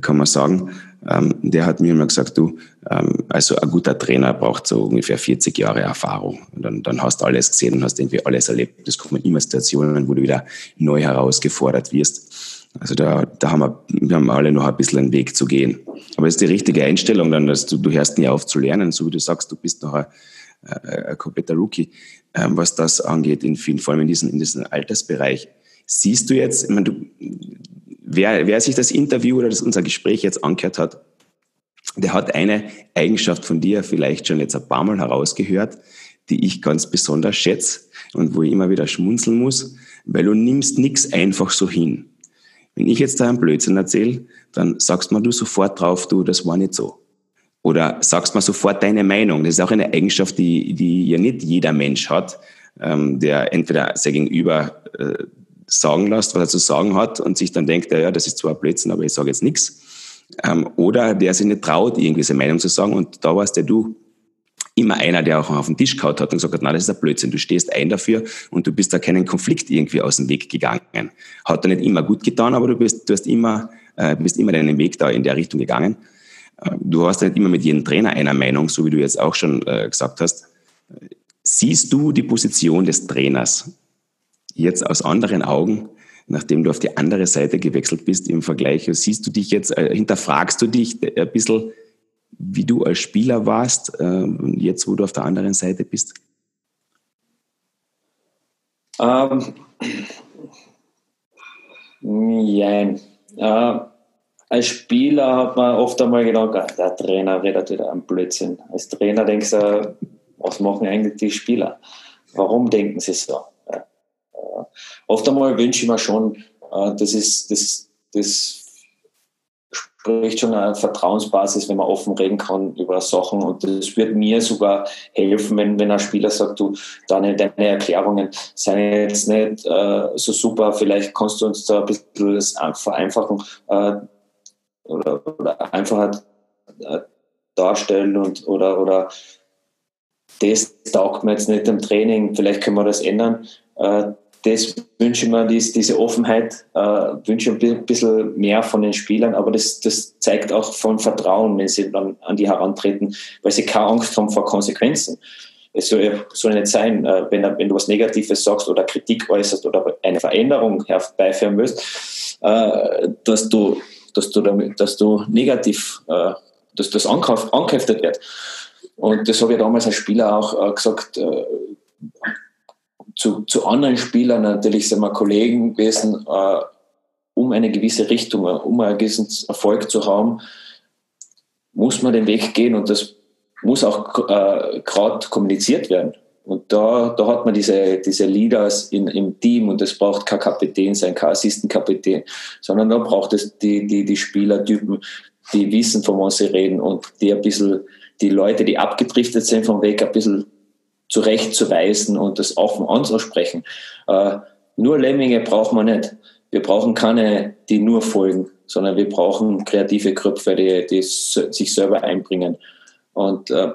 kann man sagen. Ähm, der hat mir immer gesagt, du, ähm, also ein guter Trainer braucht so ungefähr 40 Jahre Erfahrung. Und dann, dann hast du alles gesehen und hast irgendwie alles erlebt. Es kommen immer Situationen, wo du wieder neu herausgefordert wirst. Also da, da haben wir, wir haben alle noch ein bisschen einen Weg zu gehen. Aber es ist die richtige Einstellung dann, dass du, du hörst nie auf zu lernen, so wie du sagst, du bist noch ein, ein kompletter Rookie, ähm, was das angeht, in vielen, vor allem in diesem, in diesem Altersbereich. Siehst du jetzt, ich meine, du, wer, wer sich das Interview oder das, unser Gespräch jetzt angehört hat, der hat eine Eigenschaft von dir vielleicht schon jetzt ein paar Mal herausgehört, die ich ganz besonders schätze und wo ich immer wieder schmunzeln muss, weil du nimmst nichts einfach so hin. Wenn ich jetzt da einen Blödsinn erzähle, dann sagst mal du sofort drauf, du, das war nicht so. Oder sagst mal sofort deine Meinung. Das ist auch eine Eigenschaft, die, die ja nicht jeder Mensch hat, ähm, der entweder sein Gegenüber äh, sagen lässt, was er zu sagen hat und sich dann denkt, ja, das ist zwar Blödsinn, aber ich sage jetzt nichts. Ähm, oder der sich nicht traut, irgendwie seine Meinung zu sagen. Und da warst ja du immer einer, der auch auf den Tisch kaut hat und gesagt hat, na, das ist ein Blödsinn. Du stehst ein dafür und du bist da keinen Konflikt irgendwie aus dem Weg gegangen. Hat da nicht immer gut getan, aber du bist, du hast immer, äh, bist immer deinen Weg da in der Richtung gegangen. Äh, du hast nicht immer mit jedem Trainer einer Meinung, so wie du jetzt auch schon äh, gesagt hast. Siehst du die Position des Trainers jetzt aus anderen Augen, nachdem du auf die andere Seite gewechselt bist im Vergleich? Siehst du dich jetzt, äh, hinterfragst du dich ein bisschen, wie du als Spieler warst, äh, jetzt wo du auf der anderen Seite bist? Ähm, nein. Äh, als Spieler hat man oft einmal gedacht, ah, der Trainer redet wieder am Blödsinn. Als Trainer denkst du, was machen eigentlich die Spieler? Warum denken sie so? Oft einmal wünsche ich mir schon, äh, das ist, das, das spricht schon eine Vertrauensbasis, wenn man offen reden kann über Sachen. Und das wird mir sogar helfen, wenn, wenn ein Spieler sagt, du, deine, deine Erklärungen seien jetzt nicht äh, so super, vielleicht kannst du uns da ein bisschen das vereinfachen äh, oder, oder einfacher äh, darstellen und oder, oder das taugt mir jetzt nicht im Training, vielleicht können wir das ändern. Das wünsche ich mir, dies, diese Offenheit, äh, wünsche ich ein bisschen mehr von den Spielern, aber das, das zeigt auch von Vertrauen, wenn sie dann an die herantreten, weil sie keine Angst haben vor Konsequenzen. Es soll, soll nicht sein, äh, wenn, wenn du was Negatives sagst oder Kritik äußerst oder eine Veränderung herbeiführen willst, äh, dass du, dass du, damit, dass du negativ, äh, dass das angeheftet wird. Und das habe ich damals als Spieler auch äh, gesagt, äh, zu, zu anderen Spielern natürlich sind wir Kollegen gewesen, äh, um eine gewisse Richtung, um einen gewissen Erfolg zu haben, muss man den Weg gehen und das muss auch äh, gerade kommuniziert werden. Und da, da hat man diese, diese Leaders in, im Team und es braucht kein Kapitän sein, kein Assistenkapitän, sondern da braucht es die, die, die Spielertypen, die wissen, von was sie reden und die ein bisschen die Leute, die abgedriftet sind vom Weg, ein bisschen zurechtzuweisen und das offen anzusprechen. Äh, nur Lemminge braucht man nicht. Wir brauchen keine, die nur folgen, sondern wir brauchen kreative Köpfe, die, die sich selber einbringen. Und äh,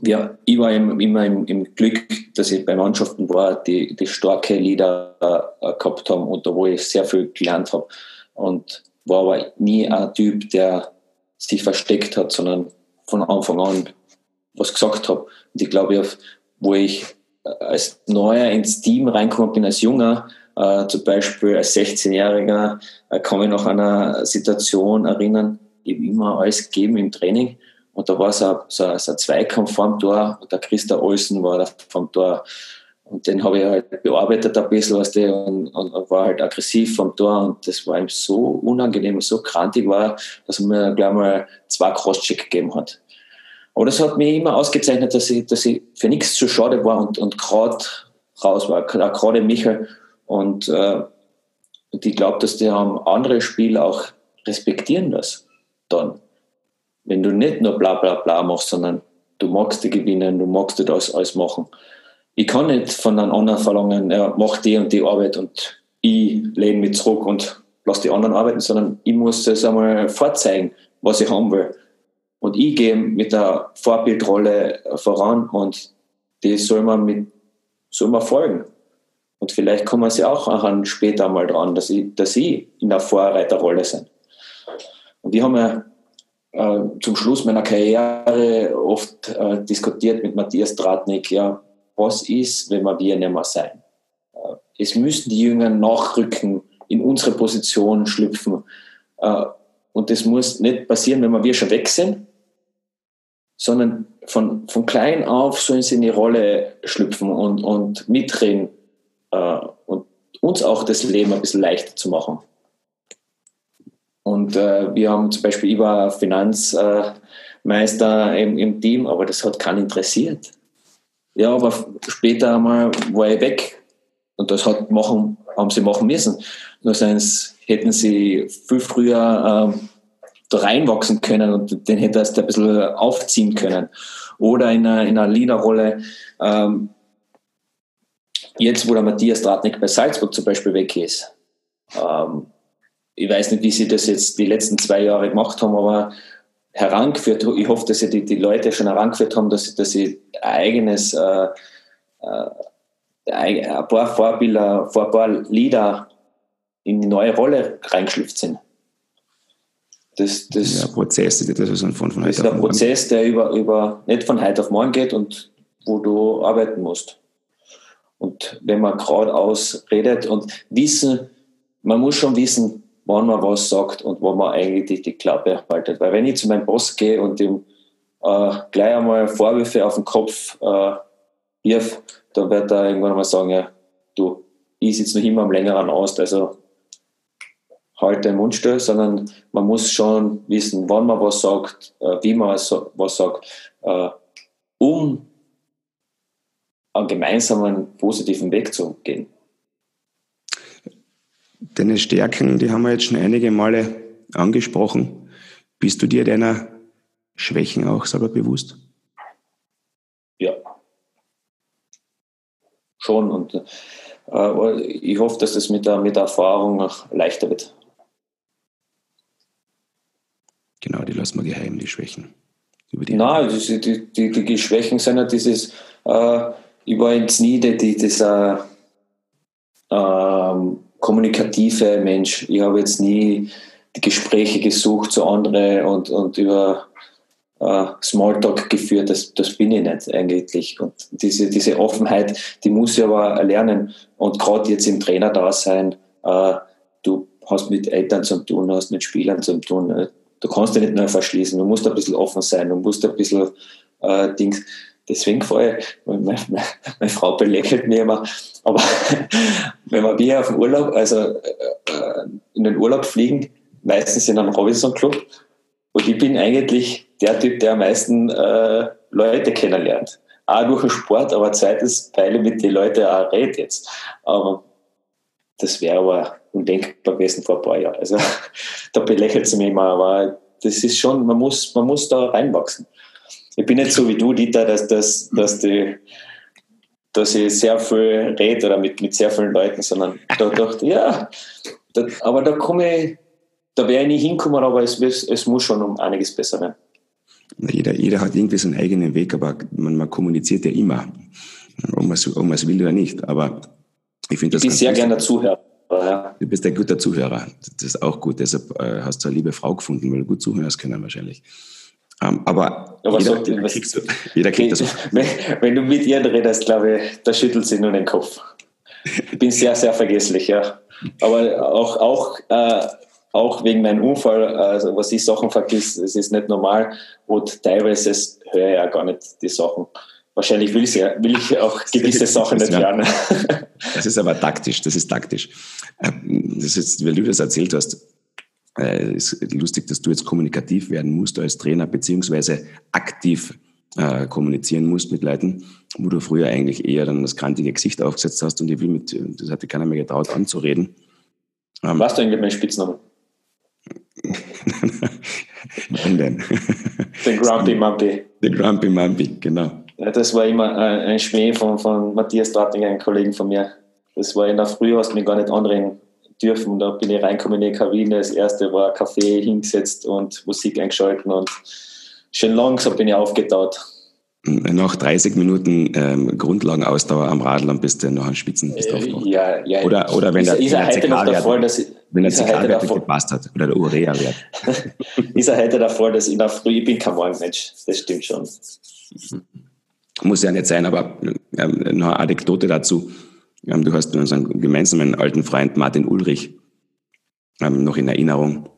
wir, ich war im, immer im, im, Glück, dass ich bei Mannschaften war, die, die starke Lieder äh, gehabt haben und da wo ich sehr viel gelernt habe. Und war aber nie ein Typ, der sich versteckt hat, sondern von Anfang an was gesagt habe. Und ich glaube, wo ich als Neuer ins Team reingekommen bin, als Junger, äh, zum Beispiel als 16-Jähriger, äh, kann mich noch an eine Situation erinnern, ich immer alles gegeben im Training. Und da war so, so, so ein Zweikampf vorm Tor und der Christa Olsen war da vorm Tor. Und den habe ich halt bearbeitet ein bisschen, was der und, und, war halt aggressiv vom Tor und das war ihm so unangenehm, so krantig war, dass er mir gleich mal zwei Crosscheck gegeben hat. Aber das hat mich immer ausgezeichnet, dass ich, dass ich für nichts zu schade war und, und gerade raus war, gerade Michael. Und, äh, ich glaube, dass die haben andere Spieler auch respektieren das dann. wenn du nicht nur bla bla bla machst, sondern du magst die gewinnen, du magst das alles machen. Ich kann nicht von einem anderen verlangen, ja, mach die und die Arbeit und ich lehne mich zurück und lass die anderen arbeiten, sondern ich muss das einmal vorzeigen, was ich haben will. Und ich gehe mit der Vorbildrolle voran und die soll man mit, soll man folgen. Und vielleicht kommen sie auch später mal dran, dass ich, dass in der Vorreiterrolle bin. Und ich habe ja äh, zum Schluss meiner Karriere oft äh, diskutiert mit Matthias Tratnik, ja, was ist, wenn wir wir nicht mehr sein? Äh, es müssen die Jüngeren nachrücken, in unsere Position schlüpfen. Äh, und das muss nicht passieren, wenn wir schon weg sind, sondern von, von klein auf sollen sie in die Rolle schlüpfen und, und mitreden äh, und uns auch das Leben ein bisschen leichter zu machen. Und äh, wir haben zum Beispiel, ich war Finanzmeister im, im Team, aber das hat keinen interessiert. Ja, aber später einmal war ich weg und das hat machen, haben sie machen müssen. Nur sonst hätten sie viel früher ähm, da reinwachsen können und den hätte erst ein bisschen aufziehen können. Oder in einer, in einer Leaderrolle, ähm, jetzt wo der Matthias Stratnik bei Salzburg zum Beispiel weg ist, ähm, ich weiß nicht, wie sie das jetzt die letzten zwei Jahre gemacht haben, aber herangeführt, ich hoffe, dass sie die, die Leute schon herangeführt haben, dass, dass sie ein eigenes, äh, äh, ein paar Vorbilder, ein paar Lieder in die neue Rolle reingeschlüpft sind. Das, das, ja, Prozess, das ist ein von, von heute ist ein Prozess, der über, über, nicht von heute auf morgen geht und wo du arbeiten musst. Und wenn man geradeaus redet und wissen, man muss schon wissen, wann man was sagt und wo man eigentlich die, die Klappe haltet. Weil wenn ich zu meinem Boss gehe und ihm äh, gleich einmal Vorwürfe auf den Kopf äh, wirf, dann wird er irgendwann mal sagen, ja, du, ich sitze noch immer am längeren aus, also halt den Mund still, sondern man muss schon wissen, wann man was sagt, äh, wie man was sagt, äh, um einen gemeinsamen positiven Weg zu gehen. Deine Stärken, die haben wir jetzt schon einige Male angesprochen. Bist du dir deiner Schwächen auch selber bewusst? Ja. Schon. Und äh, ich hoffe, dass das mit der, mit der Erfahrung leichter wird. Genau, die lassen wir geheim, die Schwächen. Über die Nein, die, die, die, die Schwächen sind ja dieses, äh, ich war jetzt nie die, die, dieser ähm, kommunikative Mensch. Ich habe jetzt nie die Gespräche gesucht zu anderen und, und über äh, Smalltalk geführt. Das, das bin ich nicht eigentlich. Und diese, diese Offenheit, die muss ich aber erlernen. Und gerade jetzt im Trainer-Dasein, äh, du hast mit Eltern zu tun, hast mit Spielern zu tun. Äh, du kannst dich nicht nur verschließen, du musst ein bisschen offen sein, du musst ein bisschen äh, Dings. Deswegen gefällt meine, meine, meine Frau belächelt mich immer. Aber wenn wir auf den Urlaub, also äh, in den Urlaub fliegen, meistens in einem Robinson Club, und ich bin eigentlich der Typ, der am meisten äh, Leute kennenlernt. Auch durch den Sport, aber zweitens, weil ich mit den Leuten auch rede jetzt. Aber das wäre aber undenkbar gewesen vor ein paar Jahren. Also da belächelt sie mich immer, aber das ist schon, man muss, man muss da reinwachsen. Ich bin nicht so wie du, Dieter, dass, dass, dass, die, dass ich sehr viel rede oder mit, mit sehr vielen Leuten, sondern da dachte ja, da, aber da komme ich, da wäre ich nicht hinkommen, aber es, es muss schon um einiges besser werden. Jeder, jeder hat irgendwie seinen eigenen Weg, aber man, man kommuniziert ja immer, ob man es will oder nicht. Aber ich finde das. Ich bin sehr gerne Zuhörer. Ja. Du bist ein guter Zuhörer. Das ist auch gut. Deshalb äh, hast du eine liebe Frau gefunden, weil du gut zuhören können wahrscheinlich. Ähm, aber, aber jeder, so, jeder, kriegt, jeder kriegt das. Wenn, wenn, du mit ihr redest, glaube ich, da schüttelt sie nur den Kopf. Ich bin sehr, sehr vergesslich, ja. Aber auch, auch, äh, auch wegen meinem Unfall, also was ich Sachen vergisst, es ist nicht normal und teilweise höre ich ja gar nicht die Sachen. Wahrscheinlich will ich, ja, will ich auch gewisse Sachen nicht lernen. Das ist aber taktisch, das ist taktisch. Ähm, das ist, weil du das erzählt hast, äh, ist lustig, dass du jetzt kommunikativ werden musst als Trainer, beziehungsweise aktiv äh, kommunizieren musst mit Leuten, wo du früher eigentlich eher dann das kantige Gesicht aufgesetzt hast und ich will mit, das hatte keiner mehr getraut anzureden. Ähm, Was du eigentlich mein Spitzname? Den, den Grumpy Mumpy. Den Grumpy Mumpy, genau. Das war immer ein Schmäh von, von Matthias Dortinger, einem Kollegen von mir. Das war in der Früh, hast du mich gar nicht anreden dürfen. Und da bin ich reingekommen in die Kabine. Das erste war Kaffee hingesetzt und Musik eingeschalten und schön langsam bin ich aufgetaut. Nach 30 Minuten ähm, Grundlagenausdauer am Radlern bist du noch ein Spitzen. Äh, ja, ja. Oder, oder wenn ist, der, ist er heute noch der Fall, dass wenn der Zigarrenwert gepasst hat oder der Urea-Wert. ist er heute der Fall, dass ich in der Früh, ich bin kein Morgenmensch, das stimmt schon. Muss ja nicht sein, aber ähm, eine Anekdote dazu. Ähm, du hast unseren gemeinsamen alten Freund Martin Ulrich ähm, noch in Erinnerung.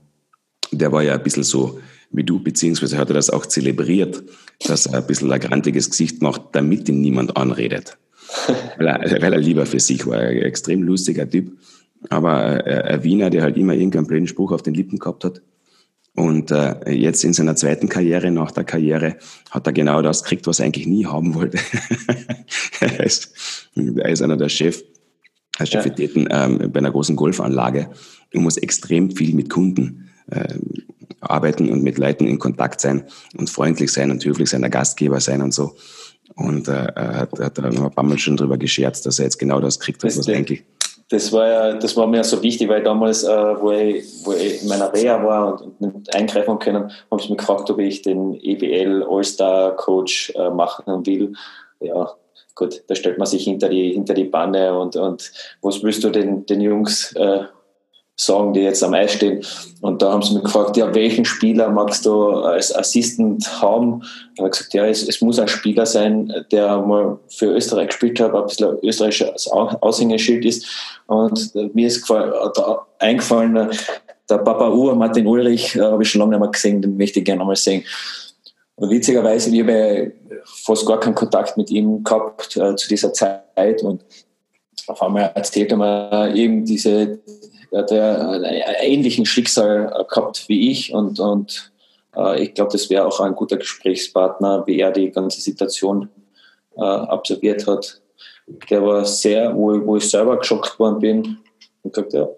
Der war ja ein bisschen so wie du, beziehungsweise hat er das auch zelebriert, dass er ein bisschen ein grantiges Gesicht macht, damit ihn niemand anredet. weil, er, weil er lieber für sich war. Ein extrem lustiger Typ, aber äh, ein Wiener, der halt immer irgendeinen blöden Spruch auf den Lippen gehabt hat. Und äh, jetzt in seiner zweiten Karriere, nach der Karriere, hat er genau das gekriegt, was er eigentlich nie haben wollte. er, ist, er ist einer der Chef, als Chefitäten ähm, bei einer großen Golfanlage und muss extrem viel mit Kunden ähm, arbeiten und mit Leuten in Kontakt sein und freundlich sein und höflich sein, der Gastgeber sein und so. Und äh, hat, hat da ein paar Mal schon drüber gescherzt, dass er jetzt genau das kriegt, was eigentlich. Das war ja, das war mir so wichtig, weil damals, äh, wo, ich, wo ich in meiner Reha war und, nicht eingreifen können, haben sie mich gefragt, ob ich den EBL All-Star Coach äh, machen will. Ja, gut, da stellt man sich hinter die, hinter die Banne und, und was willst du den, den Jungs äh, sagen, die jetzt am Eis stehen. Und da haben sie mich gefragt, ja, welchen Spieler magst du als Assistant haben? Ich habe gesagt, ja, es, es, muss ein Spieler sein, der mal für Österreich gespielt hat, ein bisschen österreichisches Aushängeschild ist. Und mir ist da eingefallen, der Papa Uhr, Martin Ulrich, äh, habe ich schon lange nicht mehr gesehen, den möchte ich gerne einmal sehen. Und witzigerweise, ich habe fast gar keinen Kontakt mit ihm gehabt äh, zu dieser Zeit und auf einmal erzählt er mir eben diese, der einen ähnlichen Schicksal gehabt wie ich und, und äh, ich glaube, das wäre auch ein guter Gesprächspartner, wie er die ganze Situation äh, absolviert hat. Der war sehr, wo, wo ich selber geschockt worden bin und gesagt, ja,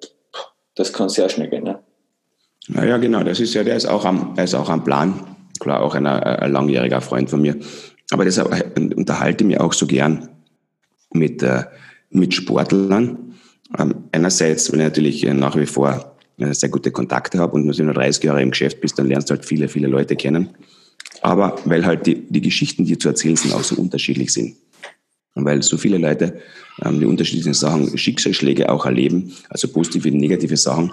das kann sehr schnell gehen. Ne? Naja, genau, das ist ja, der ist auch am, ist auch am Plan. Klar, auch ein, ein langjähriger Freund von mir. Aber deshalb unterhalte ich mich auch so gern mit, äh, mit Sportlern, einerseits, weil ich natürlich äh, nach wie vor äh, sehr gute Kontakte habe und nur 30 Jahre im Geschäft bist, dann lernst du halt viele, viele Leute kennen. Aber weil halt die, die Geschichten, die zu erzählen sind, auch so unterschiedlich sind. Und weil so viele Leute ähm, die unterschiedlichen Sachen, Schicksalsschläge auch erleben, also positive und negative Sachen.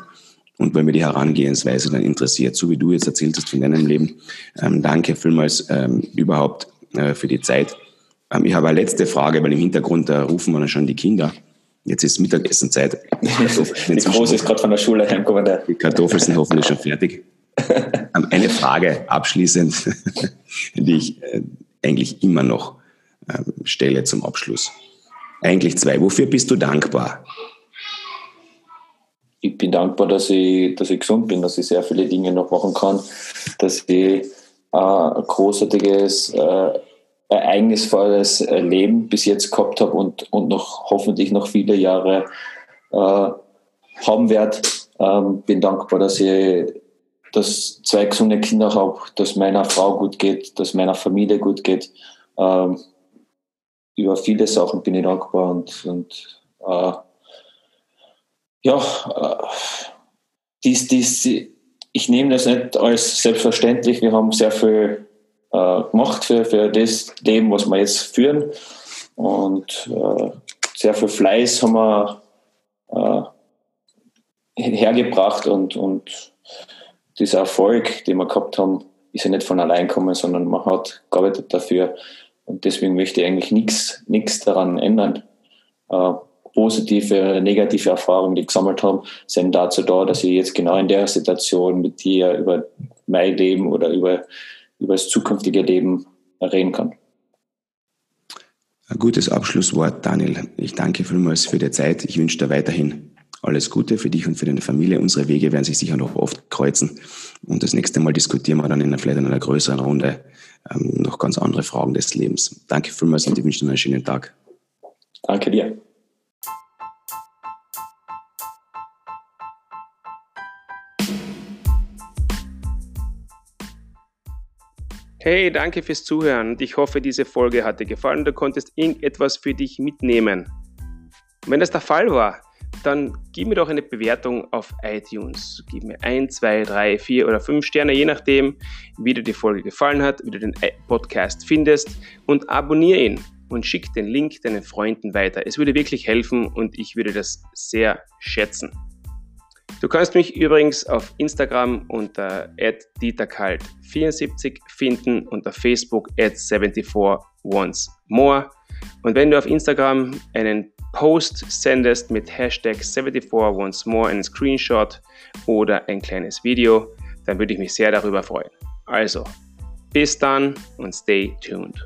Und weil mir die Herangehensweise dann interessiert, so wie du jetzt erzählt hast von deinem Leben. Ähm, danke vielmals ähm, überhaupt äh, für die Zeit. Ähm, ich habe eine letzte Frage, weil im Hintergrund da rufen wir schon die Kinder. Jetzt ist Mittagessenzeit. Die Große ist gerade von der Schule heimgekommen. Die Kartoffeln sind hoffentlich schon fertig. Ähm, eine Frage abschließend, die ich äh, eigentlich immer noch ähm, stelle zum Abschluss. Eigentlich zwei. Wofür bist du dankbar? Ich bin dankbar, dass ich, dass ich gesund bin, dass ich sehr viele Dinge noch machen kann, dass ich äh, ein großartiges äh, ereignisvolles Leben bis jetzt gehabt habe und, und noch hoffentlich noch viele Jahre äh, haben werde. Ähm, bin dankbar, dass ich dass zwei gesunde Kinder habe, dass meiner Frau gut geht, dass meiner Familie gut geht. Ähm, über viele Sachen bin ich dankbar und, und äh, ja, äh, dies, dies, ich nehme das nicht als selbstverständlich. Wir haben sehr viel äh, gemacht für, für das Leben, was wir jetzt führen. Und äh, sehr viel Fleiß haben wir äh, hergebracht und, und dieser Erfolg, den wir gehabt haben, ist ja nicht von allein gekommen, sondern man hat gearbeitet dafür. Und deswegen möchte ich eigentlich nichts, daran ändern. Äh, positive, negative Erfahrungen, die ich gesammelt habe, sind dazu da, dass ich jetzt genau in der Situation mit dir über mein Leben oder über über das zukünftige Leben reden kann. Ein gutes Abschlusswort, Daniel. Ich danke vielmals für die Zeit. Ich wünsche dir weiterhin alles Gute für dich und für deine Familie. Unsere Wege werden sich sicher noch oft kreuzen. Und das nächste Mal diskutieren wir dann in einer, vielleicht in einer größeren Runde ähm, noch ganz andere Fragen des Lebens. Danke vielmals und ich wünsche dir einen schönen Tag. Danke dir. Hey, danke fürs Zuhören ich hoffe, diese Folge hat dir gefallen und du konntest irgendetwas für dich mitnehmen. Wenn das der Fall war, dann gib mir doch eine Bewertung auf iTunes. Gib mir 1, 2, 3, 4 oder 5 Sterne, je nachdem, wie dir die Folge gefallen hat, wie du den Podcast findest und abonniere ihn und schick den Link deinen Freunden weiter. Es würde wirklich helfen und ich würde das sehr schätzen. Du kannst mich übrigens auf Instagram unter dieterkalt74 finden, unter Facebook at 74 once more. Und wenn du auf Instagram einen Post sendest mit Hashtag 74 once more, einen Screenshot oder ein kleines Video, dann würde ich mich sehr darüber freuen. Also, bis dann und stay tuned.